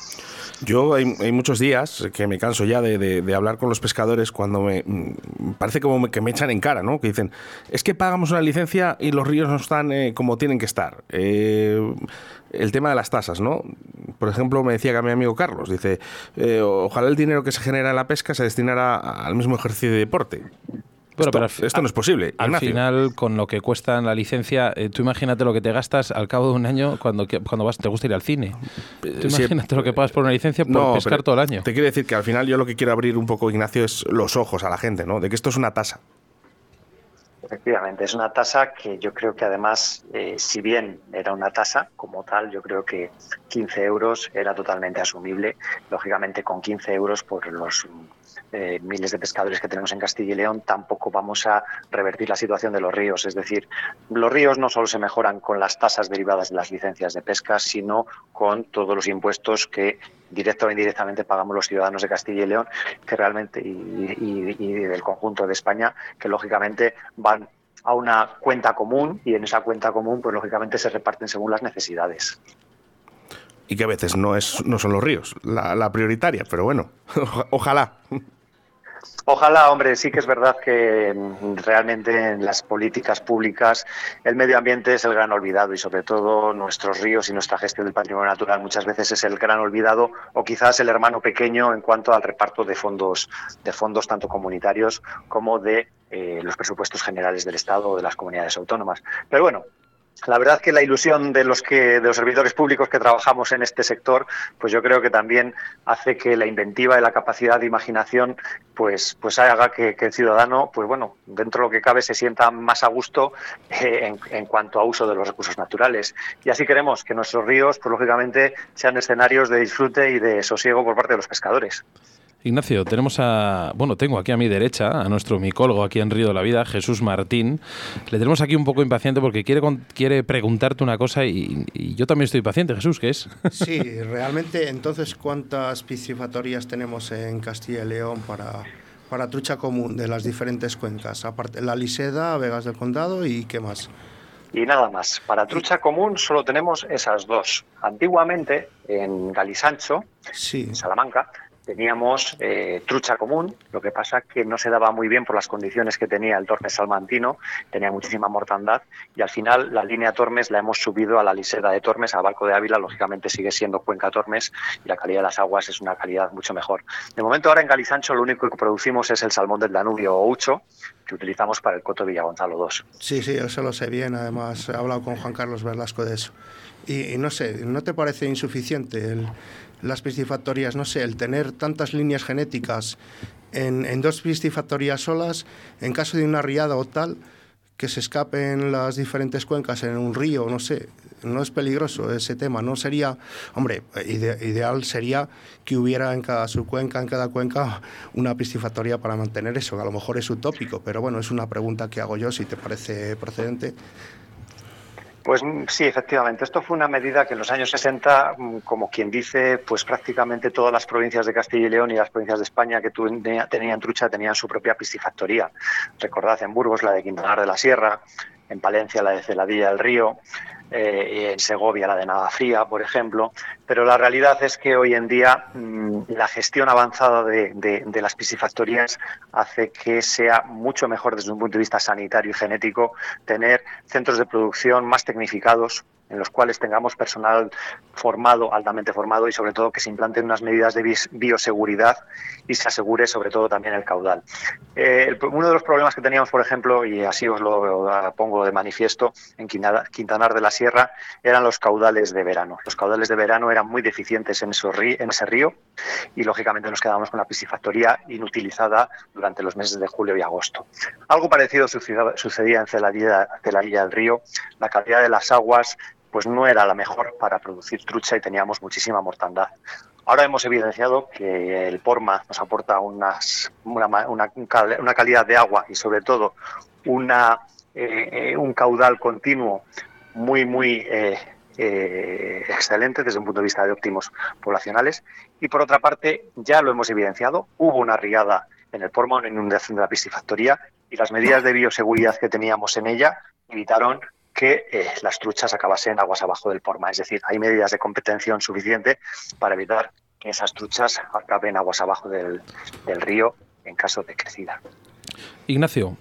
Yo hay, muchos días que me canso ya de, hablar con los pescadores cuando me mm, parece como que me echan en cara, ¿no? Que dicen, es que pagamos una licencia y los ríos no están eh, como tienen que estar. Eh, el tema de las tasas, ¿no? Por ejemplo, me decía que a mi amigo Carlos, dice, eh, ojalá el dinero que se genera en la pesca se destinara al mismo ejercicio de deporte. Bueno, esto, pero esto no es posible. Al final, con lo que cuesta la licencia, eh, tú imagínate lo que te gastas al cabo de un año cuando, cuando vas, te gusta ir al cine. Tú imagínate lo que pagas por una licencia por pescar todo el año. Te quiero decir que al final yo lo que quiero abrir un poco, Ignacio, es los ojos a la gente, ¿no? De que esto es una tasa. Efectivamente, es una tasa que yo creo que además, eh, si bien era una tasa como tal, yo creo que 15 euros era totalmente asumible. Lógicamente, con 15 euros por los eh, miles de pescadores que tenemos en Castilla y León, tampoco vamos a revertir la situación de los ríos. Es decir, los ríos no solo se mejoran con las tasas derivadas de las licencias de pesca, sino con todos los impuestos que directo o indirectamente pagamos los ciudadanos de Castilla y León, que realmente y, y del conjunto de España, que lógicamente van a una cuenta común y en esa cuenta común, pues lógicamente se reparten según las necesidades y que a veces no, es, no son los ríos la, prioritaria, pero bueno, ojalá. Ojalá, hombre, sí que es verdad que mm, realmente en las políticas públicas el medio ambiente es el gran olvidado y sobre todo nuestros ríos y nuestra gestión del patrimonio natural muchas veces es el gran olvidado o quizás el hermano pequeño en cuanto al reparto de fondos, de fondos tanto comunitarios como de eh, los presupuestos generales del Estado o de las comunidades autónomas. Pero bueno, la verdad que la ilusión de los que de los servidores públicos que trabajamos en este sector, pues yo creo que también hace que la inventiva y la capacidad de imaginación, pues, pues haga que, el ciudadano, pues bueno, dentro de lo que cabe se sienta más a gusto eh, en, en, cuanto a uso de los recursos naturales. Y así queremos que nuestros ríos, pues lógicamente, sean escenarios de disfrute y de sosiego por parte de los pescadores. Ignacio, tenemos a, bueno, tengo aquí a mi derecha a nuestro micólogo aquí en Río de la Vida, Jesús Martín. Le tenemos aquí un poco impaciente porque quiere, quiere preguntarte una cosa y, yo también estoy impaciente. Jesús, ¿qué es? Sí, realmente, entonces, ¿cuántas piscifatorias tenemos en Castilla y León para, para trucha común de las diferentes cuencas? Aparte, la Liseda, Vegas del Condado y qué más. Y nada más. Para trucha común solo tenemos esas dos. Antiguamente, en Galisancho, en Salamanca, teníamos eh, trucha común, lo que pasa que no se daba muy bien por las condiciones que tenía el Tormes salmantino, tenía muchísima mortandad y al final la línea Tormes la hemos subido a la liseda de Tormes, a Barco de Ávila, lógicamente sigue siendo Cuenca Tormes y la calidad de las aguas es una calidad mucho mejor. De momento ahora en Galizancho lo único que producimos es el salmón del Danubio o Ucho, que utilizamos para el Coto Villagonzalo 2. Sí, sí, eso lo sé bien, además he hablado con Juan Carlos Velasco de eso. Y, y no sé, ¿no te parece insuficiente el las piscifactorías, no sé, el tener tantas líneas genéticas en, en dos piscifactorías solas, en caso de una riada o tal, que se escapen las diferentes cuencas en un río, no sé, no es peligroso ese tema, no sería, hombre, ideal sería que hubiera en cada subcuenca, en cada cuenca, una piscifactoría para mantener eso, a lo mejor es utópico, pero bueno, es una pregunta que hago yo, si te parece procedente. Pues mm, sí, efectivamente. Esto fue una medida que en los años 60, mm, como quien dice, pues prácticamente todas las provincias de Castilla y León y las provincias de España que tenían trucha tenían su propia piscifactoría. Recordad en Burgos la de Quintanar de la Sierra, en Palencia la de Celadilla del Río, eh, en Segovia la de Navafría, por ejemplo, pero la realidad es que hoy en día mm, la gestión avanzada de, de, las piscifactorías hace que sea mucho mejor desde un punto de vista sanitario y genético tener centros de producción más tecnificados, en los cuales tengamos personal formado, altamente formado y sobre todo que se implanten unas medidas de bioseguridad y se asegure sobre todo también el caudal. Eh, uno de los problemas que teníamos, por ejemplo, y así os lo pongo de manifiesto, en Quintanar de la Sierra, eran los caudales de verano. Los caudales de verano eran muy deficientes en, en ese río y lógicamente nos quedábamos con la piscifactoría inutilizada durante los meses de julio y agosto. Algo parecido sucedía en Celadilla, Celadilla del Río. La calidad de las aguas pues no era la mejor para producir trucha y teníamos muchísima mortandad. Ahora hemos evidenciado que el Porma nos aporta unas, una, calidad de agua y sobre todo una, eh, un caudal continuo muy, muy eh, eh, excelente desde un punto de vista de óptimos poblacionales. Y por otra parte, ya lo hemos evidenciado, hubo una riada en el Porma, una inundación de la piscifactoría y las medidas de bioseguridad que teníamos en ella evitaron que eh, las truchas acabasen aguas abajo del porma. Es decir, hay medidas de competencia suficiente para evitar que esas truchas acaben aguas abajo del, del río en caso de crecida. Ignacio,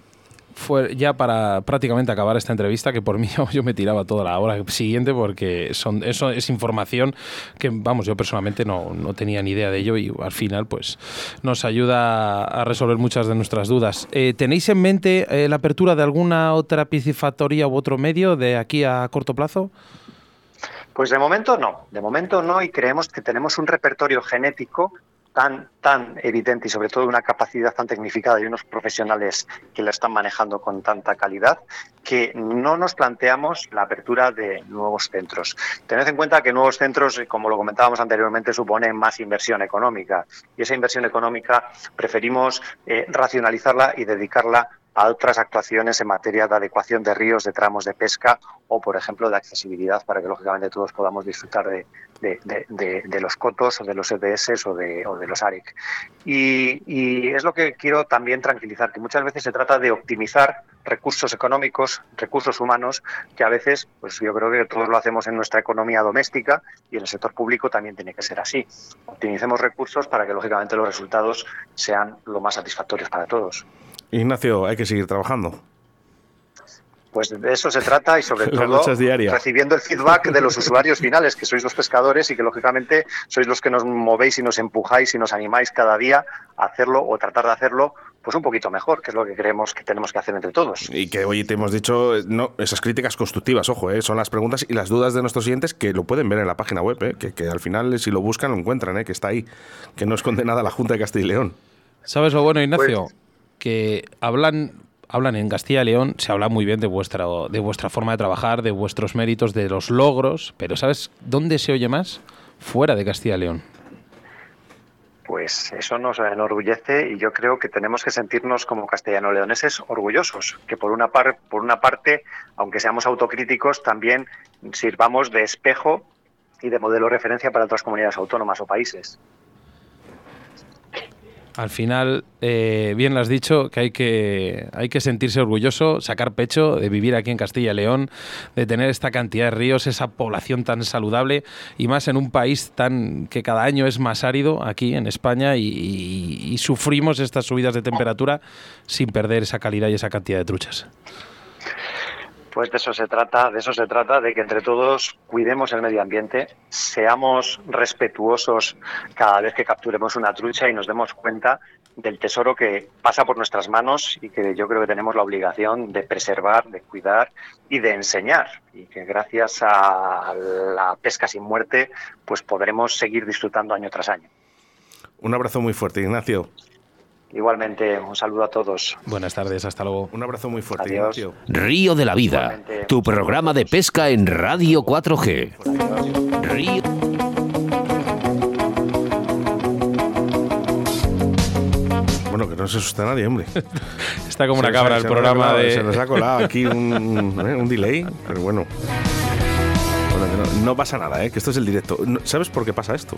fue ya para prácticamente acabar esta entrevista, que por mí yo me tiraba toda la hora siguiente porque son, eso es información que, vamos, yo personalmente no, no tenía ni idea de ello y al final pues nos ayuda a resolver muchas de nuestras dudas. Eh, ¿Tenéis en mente eh, la apertura de alguna otra piscifactoría u otro medio de aquí a corto plazo? Pues de momento no, de momento no y creemos que tenemos un repertorio genético tan, tan evidente y sobre todo una capacidad tan tecnificada y unos profesionales que la están manejando con tanta calidad que no nos planteamos la apertura de nuevos centros. Tened en cuenta que nuevos centros, como lo comentábamos anteriormente, suponen más inversión económica y esa inversión económica preferimos eh, racionalizarla y dedicarla a otras actuaciones en materia de adecuación de ríos, de tramos de pesca o, por ejemplo, de accesibilidad para que, lógicamente, todos podamos disfrutar de, los cotos o de los EDS o de, los ARIC. Y, es lo que quiero también tranquilizar, que muchas veces se trata de optimizar recursos económicos, recursos humanos, que a veces, pues yo creo que todos lo hacemos en nuestra economía doméstica y en el sector público también tiene que ser así. Optimicemos recursos para que, lógicamente, los resultados sean lo más satisfactorios para todos. Ignacio, hay que seguir trabajando. Pues de eso se trata y sobre todo recibiendo el feedback de los usuarios finales, que sois los pescadores y que lógicamente sois los que nos movéis y nos empujáis y nos animáis cada día a hacerlo o tratar de hacerlo pues un poquito mejor, que es lo que creemos que tenemos que hacer entre todos. Y que hoy te hemos dicho, no, esas críticas constructivas, ojo, eh, son las preguntas y las dudas de nuestros clientes que lo pueden ver en la página web, eh, que, al final si lo buscan lo encuentran, eh, que está ahí, que no esconde nada la Junta de Castilla y León. ¿Sabes lo bueno, Ignacio? Pues que hablan hablan en Castilla y León, se habla muy bien de vuestra, de vuestra forma de trabajar, de vuestros méritos, de los logros, pero ¿sabes dónde se oye más? Fuera de Castilla y León. Pues eso nos enorgullece y yo creo que tenemos que sentirnos como castellano-leoneses orgullosos, que por una, par, por una parte, aunque seamos autocríticos, también sirvamos de espejo y de modelo de referencia para otras comunidades autónomas o países. Al final, eh, bien lo has dicho, que hay, que hay que sentirse orgulloso, sacar pecho de vivir aquí en Castilla y León, de tener esta cantidad de ríos, esa población tan saludable y más en un país tan que cada año es más árido aquí en España y sufrimos estas subidas de temperatura sin perder esa calidad y esa cantidad de truchas. Pues de eso se trata, de eso se trata, de que entre todos cuidemos el medio ambiente, seamos respetuosos cada vez que capturemos una trucha y nos demos cuenta del tesoro que pasa por nuestras manos y que yo creo que tenemos la obligación de preservar, de cuidar y de enseñar. Y que gracias a la pesca sin muerte, pues podremos seguir disfrutando año tras año. Un abrazo muy fuerte, Ignacio. Igualmente, un saludo a todos. Buenas tardes, hasta luego. Un abrazo muy fuerte, Adiós. Ignacio. Río de la Vida, tu programa de pesca en Radio 4G. Río... Bueno, que no se asuste nadie, hombre. Está como una Se ha- cabra el se nos ha programa colado- de... Se nos ha colado aquí un, ¿eh? un delay, pero bueno. Que no, no pasa nada, ¿eh? que esto es el directo. ¿Sabes por qué pasa esto?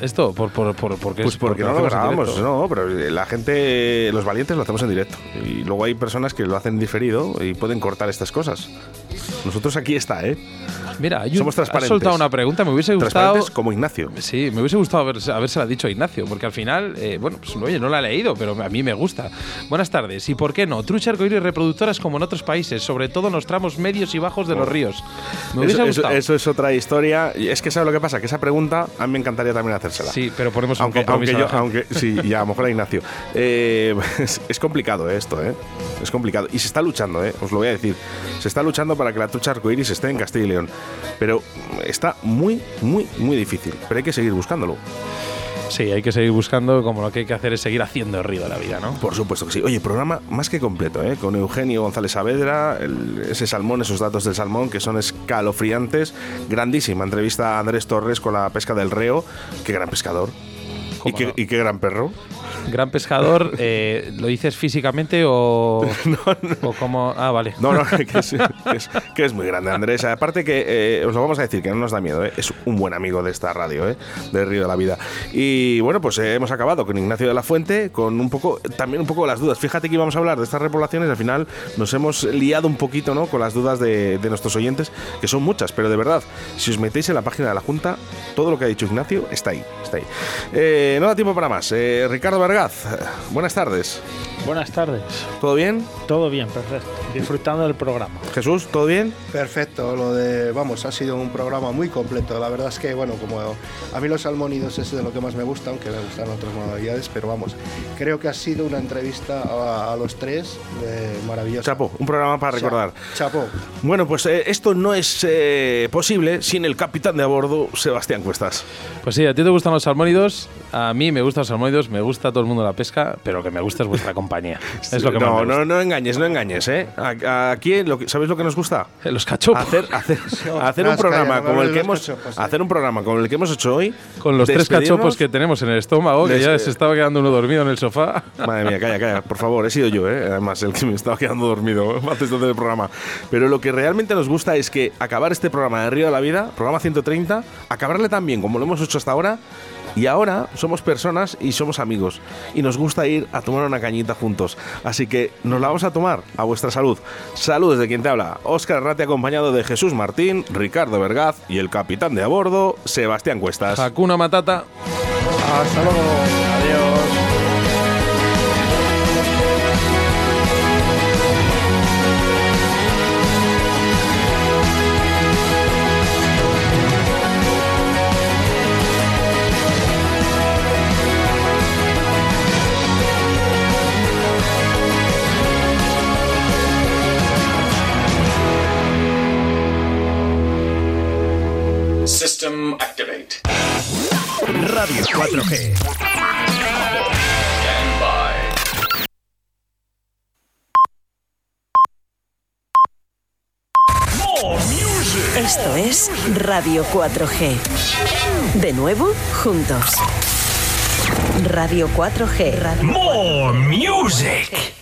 ¿Esto? ¿Por, por, por, por qué Pues es- porque por no lo en grabamos, no, pero la gente, los valientes lo hacemos en directo. Y luego hay personas que lo hacen diferido y pueden cortar estas cosas. Nosotros aquí está, ¿eh? Mira, un- Somos transparentes. soltado una pregunta, me hubiese gustado... Transparentes como Ignacio. Sí, me hubiese gustado haber, habérsela dicho a Ignacio, porque al final, eh, bueno, pues oye, no la he leído, pero a mí me gusta. Buenas tardes, ¿y por qué no? Trucha arcoíris reproductoras como en otros países, sobre todo en los tramos medios y bajos de los ríos. Me hubiese Eso, eso- gustado. eso es otra historia. Y es que ¿sabes lo que pasa? Que esa pregunta a mí me encantaría también hacérsela. Sí, pero ponemos un aunque, aunque compromiso yo, a la aunque sí, ya a lo mejor a Ignacio. Eh, es, es complicado eh, esto, ¿eh? Es complicado. Y se está luchando, ¿eh? Os lo voy a decir. Se está luchando para que la trucha arcoíris esté en Castilla y León. Pero está muy, muy, muy difícil. Pero hay que seguir buscándolo. Sí, hay que seguir buscando, como lo que hay que hacer es seguir haciendo el río de la vida, ¿no? Por supuesto que sí. Oye, programa más que completo, ¿eh? Con Eugenio González Saavedra, el- ese salmón, esos datos del salmón que son escalofriantes. Grandísima entrevista a Andrés Torres con la pesca del reo. Qué gran pescador. Y ¿Cómo qué, no? y qué gran perro. Gran pescador, eh, ¿lo dices físicamente o, o como...? Ah, vale. No, no, que es, que es- que es muy grande, Andrés. Aparte que, eh, os lo vamos a decir, que no nos da miedo, ¿eh? es un buen amigo de esta radio, ¿eh? del Río de la Vida. Y bueno, pues hemos acabado con Ignacio de la Fuente, con un poco, también un poco las dudas. Fíjate que íbamos a hablar de estas repoblaciones, al final nos hemos liado un poquito ¿no? con las dudas de, de nuestros oyentes, que son muchas, pero de verdad, si os metéis en la página de la Junta, todo lo que ha dicho Ignacio está ahí, está ahí. Eh, no da tiempo para más. Eh, Ricardo Vergaz, buenas tardes. Buenas tardes. ¿Todo bien? Todo bien, perfecto. Disfrutando del programa. Jesús, ¿todo bien? Perfecto, lo de, vamos, ha sido un programa muy completo. La verdad es que, bueno, como a mí los salmónidos es de lo que más me gusta, aunque me gustan otras modalidades, pero vamos, creo que ha sido una entrevista a, a los tres eh, maravillosa. Chapo, un programa para recordar. Chapo. Bueno, pues eh, esto no es eh, posible sin el capitán de a bordo, Sebastián Cuestas. Pues sí, a ti te gustan los salmónidos, a mí me gustan los salmónidos, me gusta a todo el mundo la pesca, pero lo que me gusta es vuestra compañía. Es lo que más no, me gusta. no, no engañes, no engañes, ¿eh? A- Aquí, lo que, ¿sabéis lo que nos gusta? Eh, Los cachopos. Hacer, hacer, No, hacer un programa como el que hemos los cachopos, sí. hacer un programa como el que hemos hecho hoy. Con los tres despedirnos. cachopos que tenemos en el estómago, que ya se estaba quedando uno dormido en el sofá. Madre mía, calla, calla, por favor, he sido yo, ¿eh? además, el que me estaba quedando dormido antes de hacer el programa. Pero lo que realmente nos gusta es que acabar este programa de Río de la Vida, programa 130, acabarle tan bien como lo hemos hecho hasta ahora. Y ahora somos personas y somos amigos. Y nos gusta ir a tomar una cañita juntos. Así que nos la vamos a tomar a vuestra salud. Salud desde quien te habla. Óscar Rate acompañado de Jesús Martín, Ricardo Vergaz y el capitán de a bordo, Sebastián Cuestas. Hakuna Matata. Hasta luego. Adiós. 4G. Stand by. More music. Esto es Radio 4G. De nuevo, juntos. Radio 4G. Radio More music.